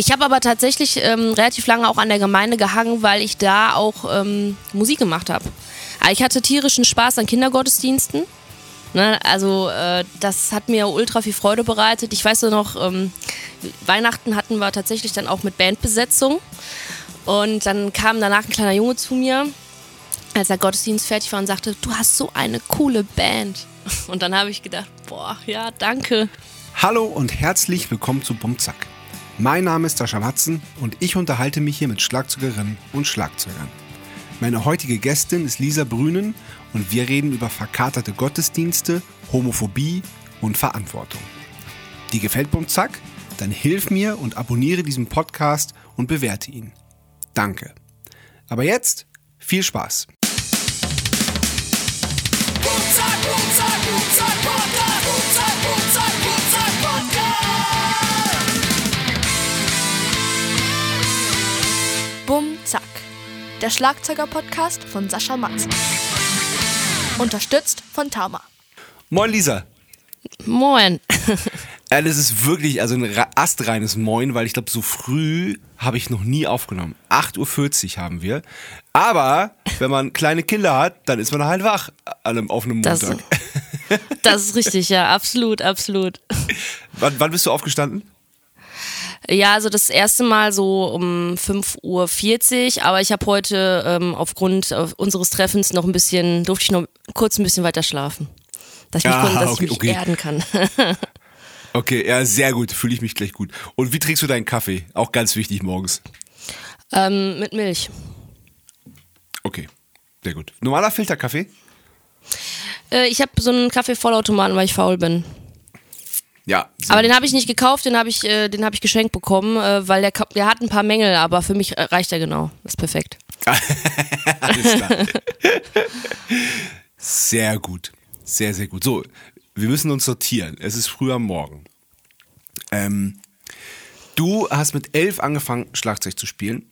Ich habe aber tatsächlich ähm, relativ lange auch an der Gemeinde gehangen, weil ich da auch ähm, Musik gemacht habe. Ich hatte tierischen Spaß an Kindergottesdiensten. Ne, also äh, das hat mir ultra viel Freude bereitet. Ich weiß nur noch, ähm, Weihnachten hatten wir tatsächlich dann auch mit Bandbesetzung. Und dann kam danach ein kleiner Junge zu mir, als der Gottesdienst fertig war und sagte, du hast so eine coole Band. Und dann habe ich gedacht, boah, ja, danke. Hallo und herzlich willkommen zu Bumzack. Mein Name ist Sascha Matzen und ich unterhalte mich hier mit Schlagzeugerinnen und Schlagzeugern. Meine heutige Gästin ist Lisa Brünen und wir reden über verkaterte Gottesdienste, Homophobie und Verantwortung. Die gefällt Bumzack? Dann hilf mir und abonniere diesen Podcast und bewerte ihn. Danke. Aber jetzt viel Spaß. Der Schlagzeuger-Podcast von Sascha Matzen. Unterstützt von Tama. Moin Lisa. Moin. Ja, das ist wirklich also ein astreines Moin, weil ich glaube, so früh habe ich noch nie aufgenommen. 8.40 Uhr haben wir. Aber wenn man kleine Kinder hat, dann ist man halt wach an einem, auf einem Montag. Das, das ist richtig, ja, absolut, absolut. Wann, wann bist du aufgestanden? Ja, also das erste Mal so um 5.40 Uhr, aber ich habe heute ähm, aufgrund unseres Treffens noch ein bisschen, durfte ich noch kurz ein bisschen weiter schlafen. Dass ich mich, ah, dass okay, ich mich okay. erden kann. okay, ja, sehr gut, fühle ich mich gleich gut. Und wie trinkst du deinen Kaffee? Auch ganz wichtig morgens. Ähm, mit Milch. Okay, sehr gut. Normaler Filterkaffee? Äh, ich habe so einen Kaffee-Vollautomaten, weil ich faul bin. Ja. Aber den habe ich nicht gekauft, den habe ich, äh, den ich geschenkt bekommen, äh, weil der, der hat ein paar Mängel, aber für mich reicht er genau. Das ist perfekt. Alles klar. sehr gut. Sehr, sehr gut. So, wir müssen uns sortieren. Es ist früh am Morgen. Ähm, du hast mit elf angefangen, Schlagzeug zu spielen.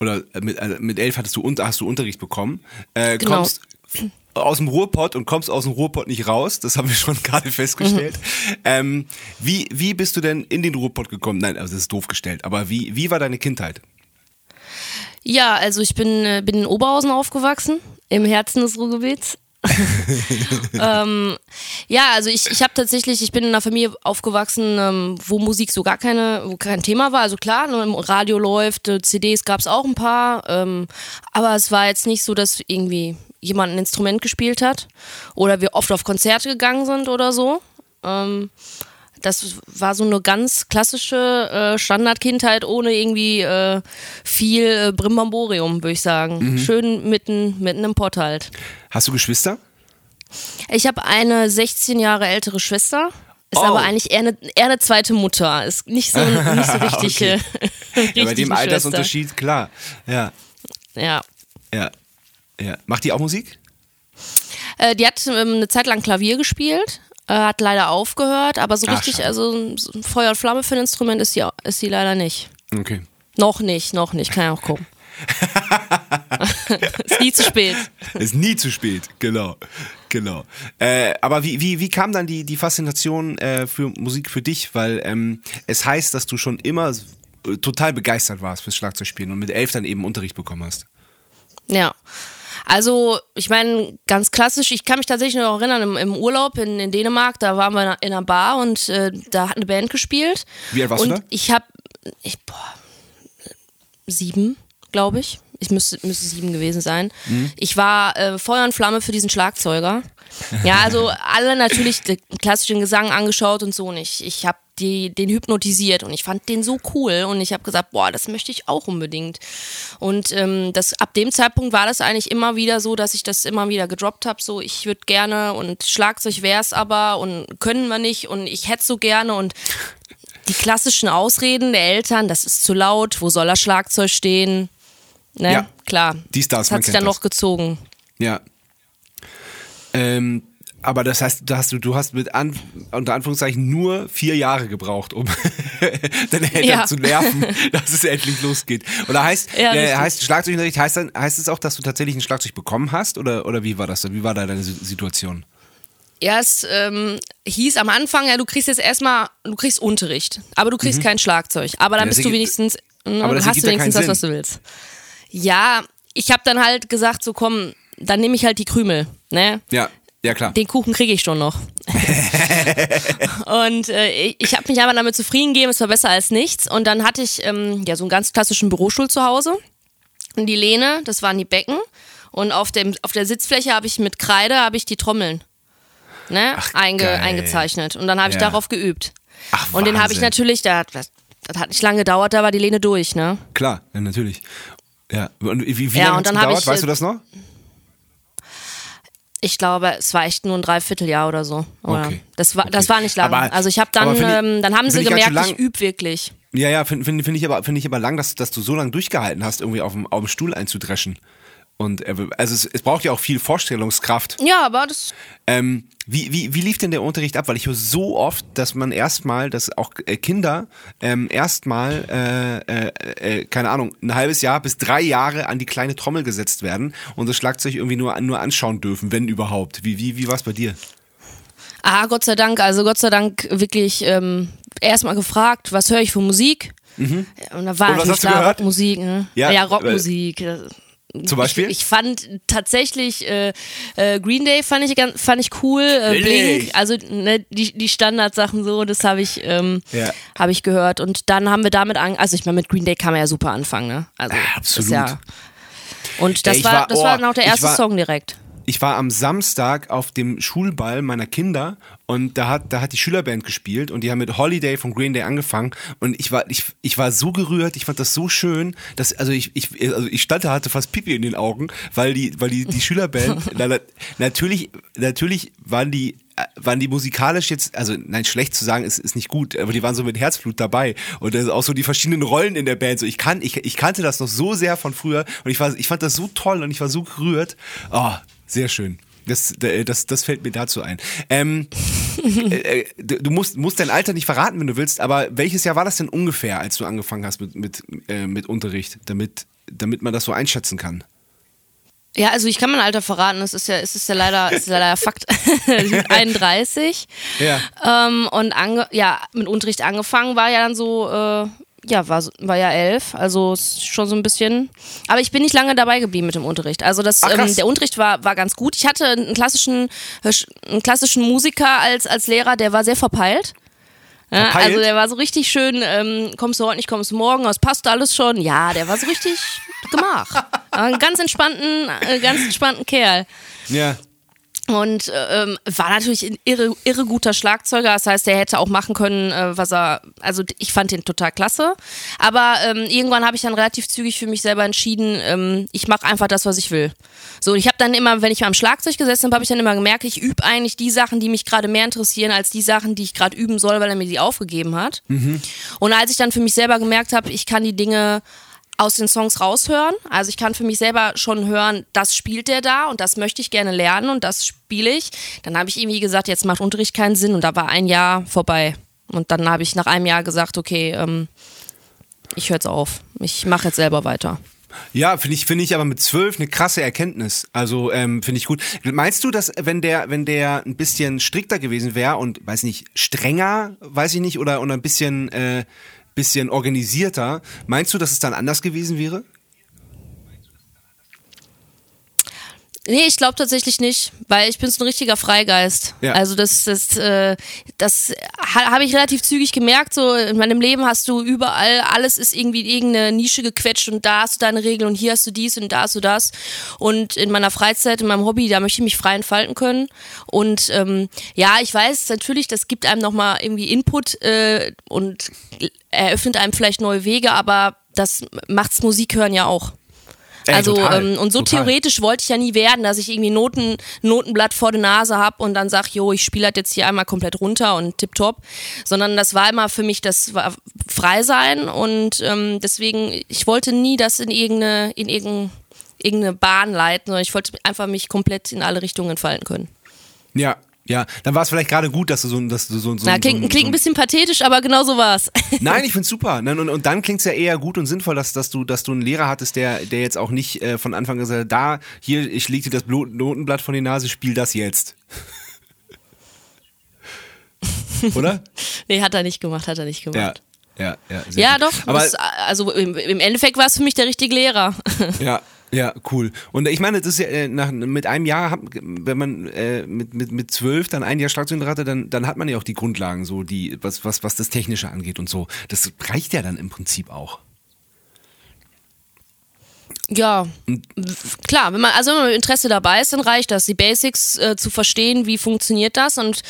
Oder äh, mit, äh, mit elf hattest du, hast du Unterricht bekommen. Äh, genau. Kommst aus dem Ruhrpott und kommst aus dem Ruhrpott nicht raus. Das haben wir schon gerade festgestellt. Mhm. Ähm, wie, wie bist du denn in den Ruhrpott gekommen? Nein, also das ist doof gestellt. Aber wie, wie war deine Kindheit? Ja, also ich bin, äh, bin in Oberhausen aufgewachsen, im Herzen des Ruhrgebiets. ähm, ja, also ich, ich habe tatsächlich, ich bin in einer Familie aufgewachsen, ähm, wo Musik so gar keine, wo kein Thema war. Also klar, nur im Radio läuft, äh, CDs gab es auch ein paar, ähm, aber es war jetzt nicht so, dass irgendwie jemand ein Instrument gespielt hat oder wir oft auf Konzerte gegangen sind oder so. Das war so eine ganz klassische äh, Standardkindheit ohne irgendwie äh, viel äh, Brimbamborium, würde ich sagen. Mhm. Schön mitten, mitten im Pott halt. Hast du Geschwister? Ich habe eine 16 Jahre ältere Schwester. Ist oh. aber eigentlich eher eine, eher eine zweite Mutter. Ist nicht so, nicht so richtig. okay. ja, bei dem Altersunterschied, klar. Ja. Ja. Ja. Ja. Macht die auch Musik? Äh, die hat ähm, eine Zeit lang Klavier gespielt, äh, hat leider aufgehört, aber so Ach, richtig, schade. also so Feuer und Flamme für ein Instrument ist sie, ist sie leider nicht. Okay. Noch nicht, noch nicht, kann ja auch gucken. ist nie zu spät. Ist nie zu spät, genau. Genau. Äh, aber wie, wie, wie kam dann die, die Faszination äh, für Musik für dich? Weil ähm, es heißt, dass du schon immer total begeistert warst fürs Schlagzeugspielen und mit elf dann eben Unterricht bekommen hast. Ja. Also, ich meine, ganz klassisch, ich kann mich tatsächlich noch erinnern, im, im Urlaub in, in, Dänemark, da waren wir in einer Bar und äh, da hat eine Band gespielt. Wie alt warst und du da? Ich hab, ich, boah, sieben, glaube ich. Ich müsste, müsste sieben gewesen sein. Mhm. Ich war äh, Feuer und Flamme für diesen Schlagzeuger. Ja, also alle natürlich den klassischen Gesang angeschaut und so und ich, ich habe die, den hypnotisiert und ich fand den so cool und ich habe gesagt, boah, das möchte ich auch unbedingt. Und ähm, das, ab dem Zeitpunkt war das eigentlich immer wieder so, dass ich das immer wieder gedroppt habe, so ich würde gerne und Schlagzeug wär's aber und können wir nicht und ich hätte so gerne und die klassischen Ausreden der Eltern, das ist zu laut, wo soll das Schlagzeug stehen? Ne? Ja, klar. Die Stars, das hat sich dann das. noch gezogen. Ja. Ähm, aber das heißt, du hast, du hast mit an, unter Anführungszeichen nur vier Jahre gebraucht, um deine Eltern ja. zu nerven, dass es endlich losgeht. Oder heißt, ja, äh, heißt Schlagzeugunterricht, heißt, heißt es auch, dass du tatsächlich ein Schlagzeug bekommen hast? Oder, oder wie war das? Wie war da deine Situation? Ja, es ähm, hieß am Anfang, ja, du kriegst jetzt erstmal, du kriegst Unterricht, aber du kriegst kein Schlagzeug. Aber dann Mhm. Ja, bist du wenigstens, äh, aber das hast du wenigstens das, was du willst. Ja, ich habe dann halt gesagt, so komm, dann nehme ich halt die Krümel, ne? Ja, ja klar. Den Kuchen kriege ich schon noch. und äh, ich, ich habe mich aber damit zufrieden gegeben, es war besser als nichts. Und dann hatte ich ähm, ja so einen ganz klassischen Bürostuhl zu Hause. Und die Lehne, das waren die Becken. Und auf, dem, auf der Sitzfläche habe ich mit Kreide habe ich die Trommeln ne, einge, geil. eingezeichnet. Und dann habe ich Ja. darauf geübt. Ach, Und den habe ich natürlich, da, das, das hat nicht lange gedauert, da war die Lehne durch, ne? Klar, ja, natürlich. Ja, und wie, wie Ja, lange dann hab gedauert? ich, weißt äh, du das noch? Ich glaube, es war echt nur ein Dreivierteljahr oder so. Oder Okay. Das war, Okay. das war nicht lang. Aber- also ich habe dann, ich- ähm, dann haben sie ich halt gemerkt, ich lang- übe wirklich. Ja, ja, finde find, find ich, aber- ich aber lang, dass, dass du so lange durchgehalten hast, irgendwie auf dem, auf dem Stuhl einzudreschen. Und äh, also es, es braucht ja auch viel Vorstellungskraft. Ja, aber das. Ähm, wie, wie, wie lief denn der Unterricht ab? Weil ich höre so oft, dass man erstmal, dass auch äh, Kinder ähm, erstmal, äh, äh, äh, keine Ahnung, ein halbes Jahr bis drei Jahre an die kleine Trommel gesetzt werden und das Schlagzeug irgendwie nur, nur anschauen dürfen, wenn überhaupt. Wie, wie, wie war es bei dir? Ah, Gott sei Dank, also Gott sei Dank wirklich ähm, erstmal gefragt, was höre ich für Musik? Ja, Und da war Mhm. Und was hast du gehört? Rockmusik, ne? Ja, Ja, Rockmusik. äh, Zum Beispiel? Ich, ich fand tatsächlich äh, äh, Green Day fand ich ganz, fand ich cool, äh. Blink, also ne, die, die Standardsachen so, das habe ich ähm, Ja. habe ich gehört und dann haben wir damit an, also ich meine mit Green Day kann man ja super anfangen, ne? Also das absolut. Ja, und das ich war, war- das oh, war dann auch der erste war- Song direkt. Ich war am Samstag auf dem Schulball meiner Kinder und da hat, da hat die Schülerband gespielt und die haben mit Holiday von Green Day angefangen und ich war, ich, ich war so gerührt, ich fand das so schön, dass, also ich, ich, also ich stand da, hatte fast Pipi in den Augen, weil die, weil die, die Schülerband, na, na, natürlich, natürlich waren die, waren die musikalisch jetzt, also nein, schlecht zu sagen ist, ist nicht gut, aber die waren so mit Herzblut dabei und das ist auch so die verschiedenen Rollen in der Band, so ich kann, ich, ich kannte das noch so sehr von früher und ich war, ich fand das so toll und ich war so gerührt, oh, sehr schön. Das, das, das fällt mir dazu ein. Ähm, äh, äh, du du musst, musst dein Alter nicht verraten, wenn du willst, aber welches Jahr war das denn ungefähr, als du angefangen hast mit, mit, äh, mit Unterricht, damit, damit man das so einschätzen kann? Ja, also ich kann mein Alter verraten, es ist ja, es ist ja leider, es ist ja leider Fakt. Ich bin 31. Ja. Ähm, und ange ja, mit Unterricht angefangen war ja dann so, äh, ja, war, war ja elf, also schon so ein bisschen. Aber ich bin nicht lange dabei geblieben mit dem Unterricht. Also das, Ach, ähm, der Unterricht war, war ganz gut. Ich hatte einen klassischen, einen klassischen Musiker als, als Lehrer, der war sehr verpeilt. Ja, also der war so richtig schön, ähm, kommst du heute nicht, kommst du morgen, das passt alles schon. Ja, der war so richtig gemach. Ein ganz entspannten, äh, ganz entspannten Kerl. Ja. Und ähm, war natürlich ein irre, irre guter Schlagzeuger. Das heißt, er hätte auch machen können, äh, was er. Also ich fand den total klasse. Aber ähm, irgendwann habe ich dann relativ zügig für mich selber entschieden, ähm, ich mache einfach das, was ich will. So, ich habe dann immer, wenn ich am Schlagzeug gesessen habe, habe ich dann immer gemerkt, ich übe eigentlich die Sachen, die mich gerade mehr interessieren, als die Sachen, die ich gerade üben soll, weil er mir die aufgegeben hat. Und als ich dann für mich selber gemerkt habe, ich kann die Dinge aus den Songs raushören. Also ich kann für mich selber schon hören, das spielt der da und das möchte ich gerne lernen und das spiele ich. Dann habe ich irgendwie gesagt, jetzt macht Unterricht keinen Sinn und da war ein Jahr vorbei. Und dann habe ich nach einem Jahr gesagt, okay, ähm, ich höre jetzt auf. Ich mache jetzt selber weiter. Ja, finde ich, finde ich aber mit zwölf eine krasse Erkenntnis. Also ähm, finde ich gut. Meinst du, dass wenn der, wenn der ein bisschen strikter gewesen wäre und weiß nicht strenger, weiß ich nicht, oder oder ein bisschen äh, bisschen organisierter, meinst du, dass es dann anders gewesen wäre? Nee, ich glaube tatsächlich nicht, weil ich bin so ein richtiger Freigeist. Ja. Also das, das, äh, das ha, habe ich relativ zügig gemerkt. So in meinem Leben hast du überall, alles ist irgendwie in irgendeine Nische gequetscht und da hast du deine Regeln und hier hast du dies und da hast du das. Und in meiner Freizeit, in meinem Hobby, da möchte ich mich frei entfalten können. Und ähm, ja, ich weiß natürlich, das gibt einem nochmal irgendwie Input äh, und eröffnet einem vielleicht neue Wege, aber das macht's Musik hören ja auch. Ey, Also ähm, und so total. theoretisch wollte ich ja nie werden, dass ich irgendwie Noten, Notenblatt vor der Nase habe und dann sag, jo, ich spiele halt jetzt hier einmal komplett runter und tipptopp, sondern das war immer für mich, das war frei sein und ähm, deswegen, ich wollte nie das in irgendeine, in irgendeine, irgendeine Bahn leiten, sondern ich wollte einfach mich komplett in alle Richtungen entfalten können. Ja, ja. Dann war es vielleicht gerade gut, dass du so, dass du so, so, Na, klingt, so, klingt ein bisschen pathetisch, aber genau so war's. Nein, ich find's super. Nein, Und, und dann klingt's ja eher gut und sinnvoll, dass, dass, du, dass du einen Lehrer hattest, der, der jetzt auch nicht äh, von Anfang an gesagt hat, da, hier, ich leg dir das Notenblatt von die Nase, spiel das jetzt. oder? nee, hat er nicht gemacht, hat er nicht gemacht. Ja, ja, ja. Ja, doch. Aber das, also im, im Endeffekt war es für mich der richtige Lehrer. Ja, ja, cool. Und ich meine, das ist ja äh, nach, mit einem Jahr, wenn man äh, mit, mit, mit zwölf dann ein Jahr Schlagzeug hatte, dann, dann hat man ja auch die Grundlagen, so die, was, was, was das Technische angeht und so. Das reicht ja dann im Prinzip auch. Ja, klar, wenn man, also wenn man mit Interesse dabei ist, dann reicht das, die Basics äh, zu verstehen, wie funktioniert das. Und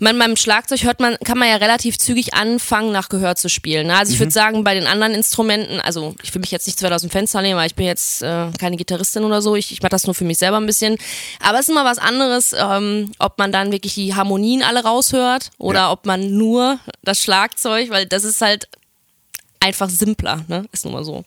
man, beim Schlagzeug hört man, kann man ja relativ zügig anfangen, nach Gehör zu spielen. Ne? Also ich würde sagen, bei den anderen Instrumenten, also ich will mich jetzt nicht zu weit aus dem Fenster nehmen, weil ich bin jetzt äh, keine Gitarristin oder so, ich, ich mache das nur für mich selber ein bisschen. Aber es ist immer was anderes, ähm, ob man dann wirklich die Harmonien alle raushört oder Ja. ob man nur das Schlagzeug, weil das ist halt einfach simpler, ne? Ist nun mal so.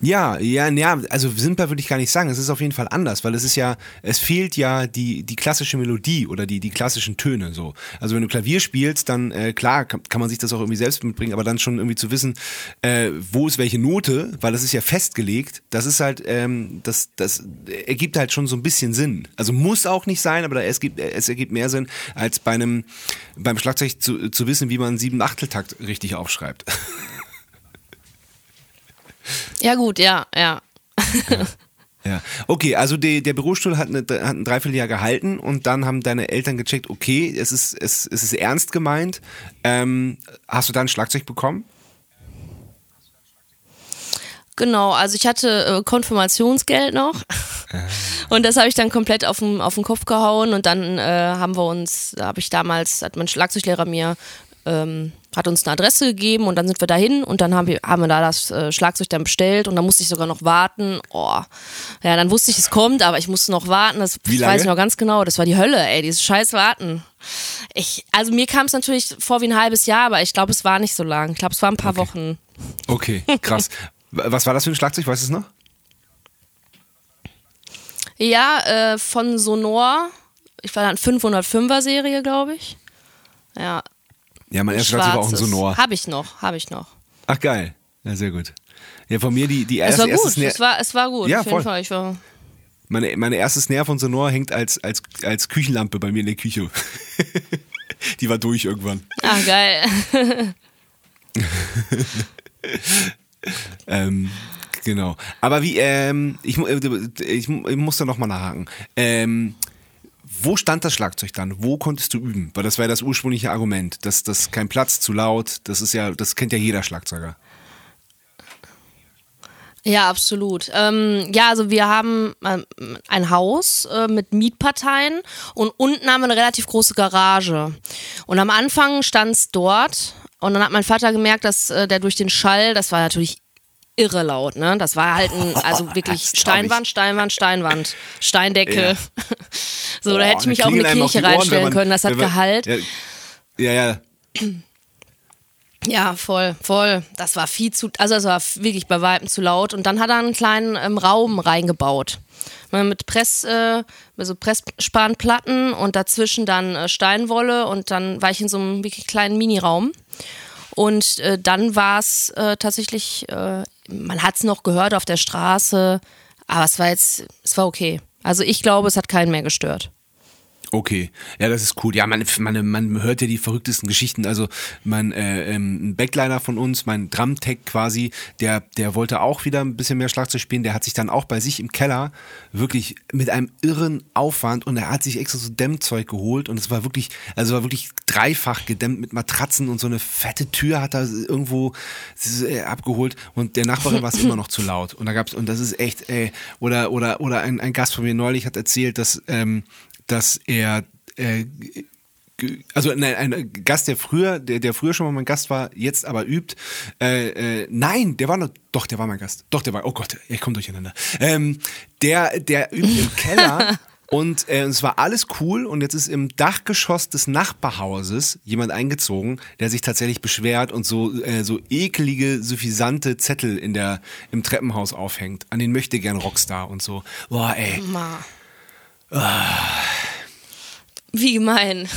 Ja, ja, ja, also simpler würde ich gar nicht sagen. Es ist auf jeden Fall anders, weil es ist ja, es fehlt ja die, die klassische Melodie oder die, die klassischen Töne so. Also wenn du Klavier spielst, dann äh, klar kann, kann man sich das auch irgendwie selbst mitbringen, aber dann schon irgendwie zu wissen, äh, wo ist welche Note, weil das ist ja festgelegt, das ist halt, ähm, das, das ergibt halt schon so ein bisschen Sinn. Also muss auch nicht sein, aber da, es, gibt, es ergibt mehr Sinn, als bei einem, beim Schlagzeug zu, zu wissen, wie man einen sieben Achteltakt richtig aufschreibt. Ja gut, ja, ja. Ja, okay, also die, der Bürostuhl hat, eine, hat ein Dreivierteljahr gehalten und dann haben deine Eltern gecheckt, okay, es ist, es, es ist ernst gemeint. Ähm, hast du dann ein Schlagzeug bekommen? Genau, also ich hatte äh, Konfirmationsgeld noch und das habe ich dann komplett auf den, auf den Kopf gehauen und dann äh, haben wir uns, da habe ich damals, hat mein Schlagzeuglehrer mir, ähm, hat uns eine Adresse gegeben und dann sind wir dahin und dann haben wir, haben wir da das äh, Schlagzeug dann bestellt und dann musste ich sogar noch warten. Oh, ja, dann wusste ich, es kommt, aber ich musste noch warten. Das Wie lange? weiß ich noch ganz genau. Das war die Hölle, ey, dieses scheiß Warten. Ich, also mir kam es natürlich vor wie ein halbes Jahr, aber ich glaube, es war nicht so lang. Ich glaube, es war ein paar Wochen. Okay, krass. Was war das für ein Schlagzeug? Weißt du es noch? Ja, äh, von Sonor. Ich war dann 505er Serie, glaube ich. Ja. Ja, mein erstes Schlagzeug war auch ein Sonor. Habe ich noch, habe ich noch. Ach geil, ja sehr gut. Ja, von mir die, die Es erste, war erste gut, es war, es war gut, Ja, auf jeden voll. Fall. Ich war, meine, meine erste Snare von Sonor hängt als, als, als Küchenlampe bei mir in der Küche. die war durch irgendwann. ah, geil. Ähm, genau. Aber wie, ähm, ich, äh, ich, ich muss da nochmal nachhaken. Ähm, wo stand das Schlagzeug dann? Wo konntest du üben? Weil das war ja das ursprüngliche Argument. Das, das kein Platz, zu laut. Das ist ja, das kennt ja jeder Schlagzeuger. Ja, absolut. Ähm, ja, also wir haben ähm, ein Haus äh, mit Mietparteien und unten haben wir eine relativ große Garage. Und am Anfang stand es dort und dann hat mein Vater gemerkt, dass äh, der durch den Schall, das war natürlich irre laut, ne? Das war halt ein, also wirklich. Steinwand, Steinwand, Steinwand, Steindecke. so, da Boah, hätte ich mich auch in eine einem Kirche die Ohren, reinstellen man- können, das hat man- Gehalt. Ja, ja. ja. Ja, voll, voll. Das war viel zu, also das war wirklich bei Weitem zu laut. Und dann hat er einen kleinen ähm, Raum reingebaut. Ne, Mit Press, äh, mit so Pressspanplatten und dazwischen dann äh, Steinwolle und dann war ich in so einem wirklich kleinen Miniraum. Und äh, dann war es äh, tatsächlich, äh, man hat es noch gehört auf der Straße, aber es war jetzt, es war okay. Also ich glaube, es hat keinen mehr gestört. Okay, ja, das ist cool. Ja, man, man, man hört ja die verrücktesten Geschichten. Also mein äh, ähm, ein Backliner von uns, mein Drumtech quasi, der, der wollte auch wieder ein bisschen mehr Schlagzeug spielen. Der hat sich dann auch bei sich im Keller wirklich mit einem irren Aufwand und er hat sich extra so Dämmzeug geholt und es war wirklich, also war wirklich dreifach gedämmt mit Matratzen und so eine fette Tür hat er irgendwo äh, abgeholt und der Nachbarin war es immer noch zu laut und da gab's und das ist echt, ey, oder oder oder ein, ein Gast von mir neulich hat erzählt, dass ähm, dass er äh, also nein, ein Gast, der früher, der, der früher schon mal mein Gast war, jetzt aber übt. Äh, äh, nein, der war noch, doch, der war mein Gast. Doch, der war, oh Gott, ich komme durcheinander. Ähm, der, der übt im Keller und äh, es war alles cool und jetzt ist im Dachgeschoss des Nachbarhauses jemand eingezogen, der sich tatsächlich beschwert und so, äh, so ekelige, suffisante Zettel in der, im Treppenhaus aufhängt. An den möchte gern Rockstar und so. Boah, ey. Ma. Wie gemein.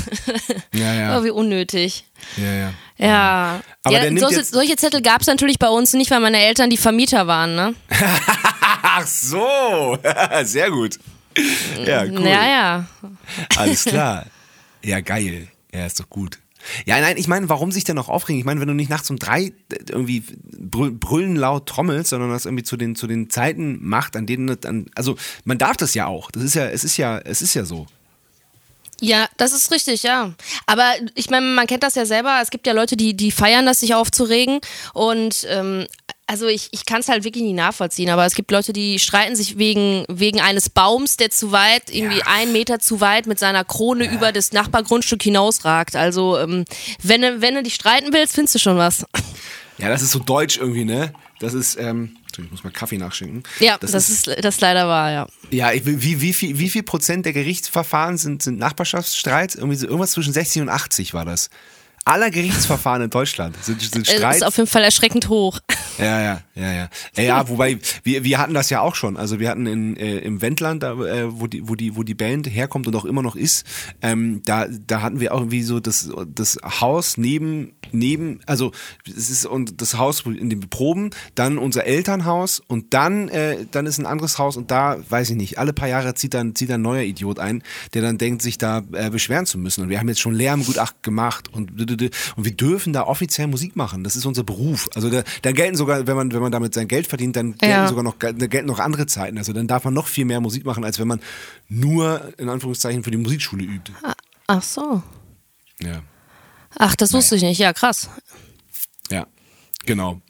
Ja, ja. Oh, wie unnötig. Ja, ja. Ja. Aber ja solche, solche Zettel gab es natürlich bei uns nicht, weil meine Eltern die Vermieter waren, ne? Ach so, sehr gut. Ja, cool. Ja, ja. Alles klar. Ja, geil. Ja, ist doch gut. Ja, nein, ich meine, warum sich denn noch aufregen? Ich meine, wenn du nicht nachts um drei irgendwie brüllen laut trommelst, sondern das irgendwie zu den, zu den Zeiten macht, an denen, an, also man darf das ja auch. Das ist ja, es ist ja, es ist ja so. Ja, das ist richtig, ja. Aber ich meine, man kennt das ja selber. Es gibt ja Leute, die, die feiern das, sich aufzuregen. Und ähm, also ich, ich kann es halt wirklich nicht nachvollziehen, aber es gibt Leute, die streiten sich wegen, wegen eines Baums, der zu weit, irgendwie ja. einen Meter zu weit mit seiner Krone ja. über das Nachbargrundstück hinausragt. Also ähm, wenn, du, wenn du dich streiten willst, findest du schon was. Ja, das ist so deutsch irgendwie, ne? Das ist, ähm, ich muss mal Kaffee nachschenken. Ja, das, das ist, ist, das leider wahr, ja. Ja, wie, wie, viel, wie viel Prozent der Gerichtsverfahren sind, sind Nachbarschaftsstreits? Irgendwie so, irgendwas zwischen 60 und 80 war das aller Gerichtsverfahren in Deutschland sind, sind Streits. Das ist auf jeden Fall erschreckend hoch. Ja, ja, ja, ja. Ja, wobei, wir, wir hatten das ja auch schon. Also wir hatten in, äh, im Wendland, da, äh, wo, die, wo, die, wo die Band herkommt und auch immer noch ist, ähm, da, da hatten wir auch irgendwie so das, das Haus neben, neben, also es ist und das Haus, in dem wir proben, dann unser Elternhaus und dann, äh, dann ist ein anderes Haus und da, weiß ich nicht, alle paar Jahre zieht dann, zieht ein neuer Idiot ein, der dann denkt, sich da äh, beschweren zu müssen. Und wir haben jetzt schon Lärmgutachten gemacht und und wir dürfen da offiziell Musik machen. Das ist unser Beruf. Also da, da gelten sogar, wenn man, wenn man damit sein Geld verdient, dann gelten ja. sogar noch, gelten noch andere Zeiten. Also dann darf man noch viel mehr Musik machen, als wenn man nur in Anführungszeichen für die Musikschule übt. Ah, ach so. Ja. Ach, das wusste naja. ich nicht. Ja, krass. Ja, genau.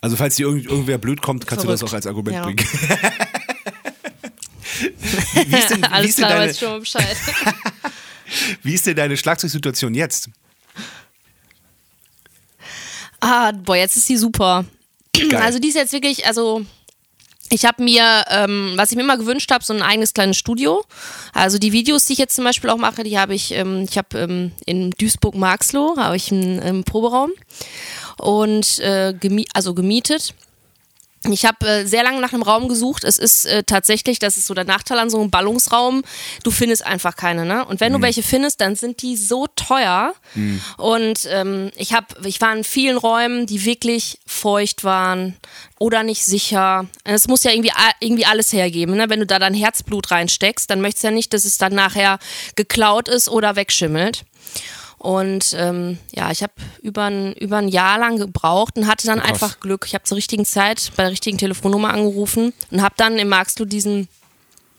Also falls dir irgend, irgendwer blöd kommt, kannst Verrückt. du das auch als Argument ja. bringen. wie ist denn, wie Alles ist klar, deine, schon Bescheid. wie ist denn deine Schlagzeugsituation jetzt? Ah, boah, jetzt ist sie super. Geil. Also die ist jetzt wirklich, also ich habe mir, ähm, was ich mir immer gewünscht habe, so ein eigenes kleines Studio. Also die Videos, die ich jetzt zum Beispiel auch mache, die habe ich, ähm, ich habe ähm, in Duisburg-Marxloh habe ich einen, einen, Proberaum und äh, gemi also gemietet. Ich habe äh, sehr lange nach einem Raum gesucht. Es ist äh, tatsächlich, das ist so der Nachteil an so einem Ballungsraum, du findest einfach keine. Ne? Und wenn mhm. du welche findest, dann sind die so teuer. Mhm. Und ähm, ich habe, ich war in vielen Räumen, die wirklich feucht waren oder nicht sicher. Es muss ja irgendwie, irgendwie alles hergeben. Ne? Wenn du da dein Herzblut reinsteckst, dann möchtest du ja nicht, dass es dann nachher geklaut ist oder wegschimmelt. Und ähm, ja, ich habe über ein, über ein Jahr lang gebraucht und hatte dann Krass. einfach Glück. Ich habe zur richtigen Zeit bei der richtigen Telefonnummer angerufen und habe dann im Marxloh diesen,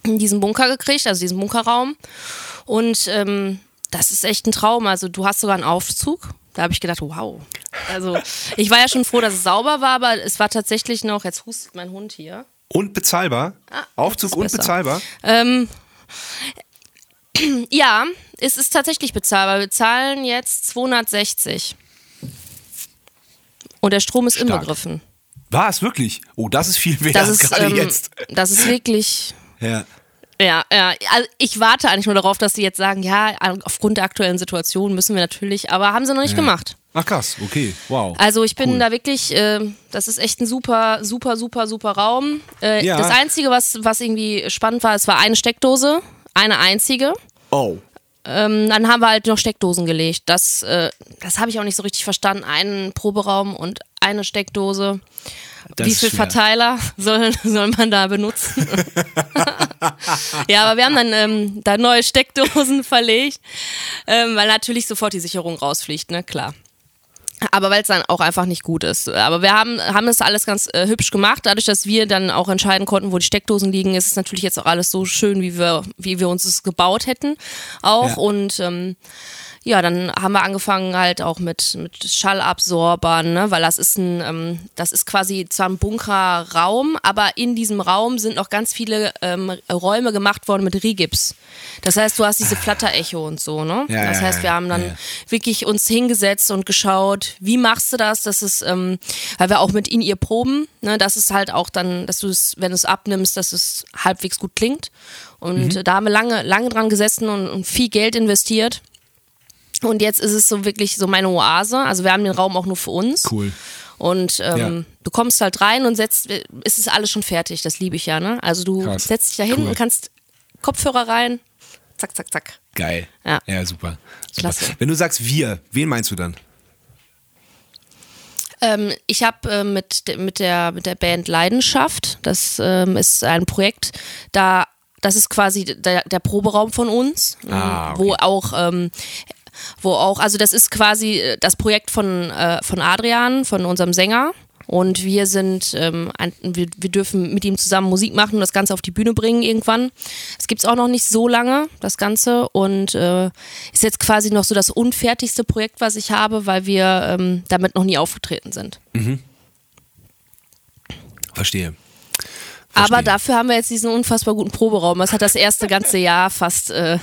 diesen Bunker gekriegt, also diesen Bunkerraum. Und ähm, das ist echt ein Traum. Also du hast sogar einen Aufzug. Da habe ich gedacht, wow. Also ich war ja schon froh, dass es sauber war, aber es war tatsächlich noch, jetzt hustet mein Hund hier. Und bezahlbar? Ah, Aufzug und bezahlbar? Ähm, ja, es ist tatsächlich bezahlbar. Wir zahlen jetzt 260. Und der Strom ist Stark. inbegriffen. War es wirklich? Oh, das ist viel wert gerade ähm, jetzt. Das ist wirklich. Ja. Ja, ja. Also ich warte eigentlich nur darauf, dass sie jetzt sagen, ja, aufgrund der aktuellen Situation müssen wir natürlich, aber haben sie noch nicht ja. gemacht. Ach krass, okay, wow. Also ich bin cool. da wirklich, äh, das ist echt ein super, super, super, super Raum. Äh, ja. Das Einzige, was, was irgendwie spannend war, es war eine Steckdose, eine einzige. Oh. Ähm, dann haben wir halt noch Steckdosen gelegt. Das, äh, das habe ich auch nicht so richtig verstanden. Einen Proberaum und eine Steckdose. Das Wie viel Verteiler soll, soll man da benutzen? ja, aber wir haben dann ähm, da neue Steckdosen verlegt, ähm, weil natürlich sofort die Sicherung rausfliegt, ne? Klar. Aber weil es dann auch einfach nicht gut ist. Aber wir haben, haben es alles ganz äh, hübsch gemacht. Dadurch, dass wir dann auch entscheiden konnten, wo die Steckdosen liegen, ist es natürlich jetzt auch alles so schön, wie wir, wie wir uns es gebaut hätten. Auch. Ja. Und ähm, ja, dann haben wir angefangen halt auch mit, mit Schallabsorbern, ne? weil das ist ein, ähm, das ist quasi zwar ein Bunkerraum, aber in diesem Raum sind noch ganz viele ähm, Räume gemacht worden mit Rigips. Das heißt, du hast diese Flatterecho und so, ne? Ja, das heißt, wir haben dann ja. wirklich uns hingesetzt und geschaut, wie machst du das? Das ist, ähm, weil wir auch mit ihnen ihr proben, ne? Das ist halt auch dann, dass du es, wenn du es abnimmst, dass es halbwegs gut klingt. Und mhm. da haben wir lange, lange dran gesessen und, und viel Geld investiert. Und jetzt ist es so wirklich so meine Oase. Also wir haben den Raum auch nur für uns. Cool. Und ähm, ja. du kommst halt rein und setzt, ist es alles schon fertig. Das liebe ich ja, ne? Also du Krass. setzt dich da hin cool. und kannst Kopfhörer rein, zack, zack, zack. Geil. Ja, ja super. super. Klasse. Wenn du sagst wir, wen meinst du dann? Ähm, ich habe äh, mit, mit, der, mit der Band Leidenschaft, das ähm, ist ein Projekt, da das ist quasi der, der Proberaum von uns, ah, okay. wo auch ähm, wo auch, also das ist quasi äh, das Projekt von, äh, von Adrian, von unserem Sänger. Und wir sind, ähm, ein, wir, wir dürfen mit ihm zusammen Musik machen und das Ganze auf die Bühne bringen irgendwann. Es gibt's auch noch nicht so lange, das Ganze. Und äh, ist jetzt quasi noch so das unfertigste Projekt, was ich habe, weil wir ähm, damit noch nie aufgetreten sind. Verstehe. Aber Verstehe. dafür haben wir jetzt diesen unfassbar guten Proberaum. Das hat das erste ganze Jahr fast äh,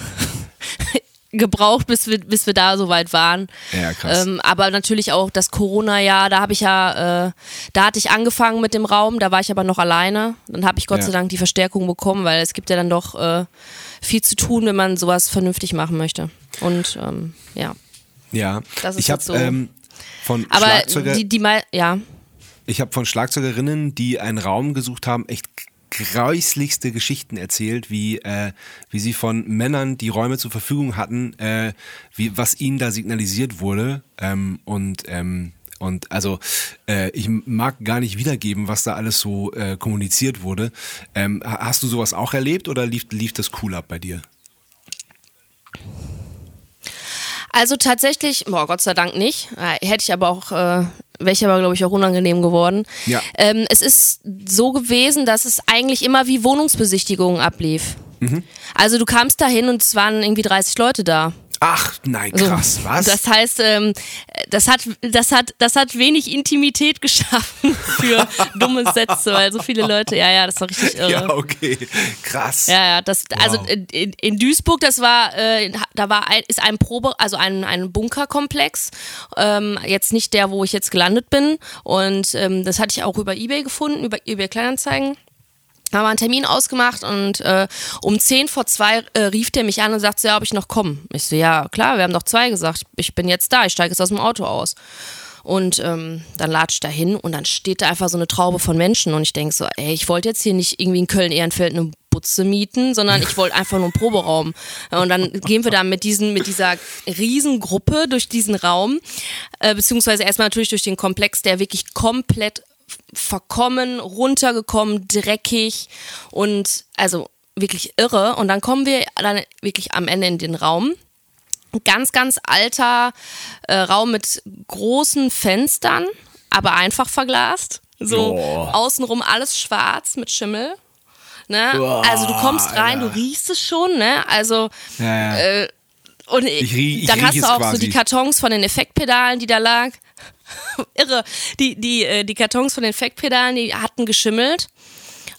gebraucht, bis wir, bis wir da so weit waren. Ja, krass. Ähm, aber natürlich auch das Corona-Jahr, da habe ich ja, äh, da hatte ich angefangen mit dem Raum, da war ich aber noch alleine. Dann habe ich Gott Ja. sei Dank die Verstärkung bekommen, weil es gibt ja dann doch äh, viel zu tun, wenn man sowas vernünftig machen möchte. Und ähm, ja. Ja, Das ist ich habe so. ähm, von Aber Schlagzeuger, die, die mal, ja. ich habe von Schlagzeugerinnen, die einen Raum gesucht haben, echt gräuslichste Geschichten erzählt, wie äh, wie sie von Männern, die Räume zur Verfügung hatten, äh, wie was ihnen da signalisiert wurde ähm, und ähm, und also äh, ich mag gar nicht wiedergeben, was da alles so äh, kommuniziert wurde. Ähm, ha- hast du sowas auch erlebt oder lief lief das cool ab bei dir? Also tatsächlich, boah, Gott sei Dank nicht. Äh, hätte ich aber auch, äh, wäre ich aber, glaube ich, auch unangenehm geworden. Ja. Ähm, es ist so gewesen, dass es eigentlich immer wie Wohnungsbesichtigungen ablief. Mhm. Also du kamst da hin und es waren irgendwie 30 Leute da. Ach, nein, So. krass, was? Das heißt, ähm, das hat, das hat, das hat wenig Intimität geschaffen für dumme Sätze, weil so viele Leute, ja, ja, das war richtig irre. ja, okay, krass. Ja, ja, das, also Wow. in, in, in Duisburg, das war, äh, da war ein, ist ein Probe, also ein, ein Bunkerkomplex, ähm, jetzt nicht der, wo ich jetzt gelandet bin. Und ähm, das hatte ich auch über Ebay gefunden, über eBay Kleinanzeigen. Haben wir einen Termin ausgemacht und äh, um 10 vor zwei äh, rief der mich an und sagte, ja, ob ich noch komme. Ich so, ja, klar, wir haben doch zwei gesagt. Ich bin jetzt da, ich steige jetzt aus dem Auto aus. Und ähm, dann latsche ich da hin und dann steht da einfach so eine Traube von Menschen und ich denke so, ey, ich wollte jetzt hier nicht irgendwie in Köln-Ehrenfeld eine Butze mieten, sondern ich wollte einfach nur einen Proberaum. Und dann gehen wir da mit, diesen, mit dieser Riesengruppe durch diesen Raum, äh, beziehungsweise erstmal natürlich durch den Komplex, der wirklich komplett verkommen, runtergekommen, dreckig und also wirklich irre. Und dann kommen wir dann wirklich am Ende in den Raum. Ganz, ganz alter äh, Raum mit großen Fenstern, aber einfach verglast. So Boah. außenrum alles schwarz mit Schimmel. Ne? Boah, also du kommst rein, Alter. du riechst es schon, ne? Also Ja, ja. äh, und Ich riech- ich dann hast du auch quasi. so die Kartons von den Effektpedalen, die da lag. Irre. Die, die, äh, die Kartons von den Effektpedalen, die hatten geschimmelt.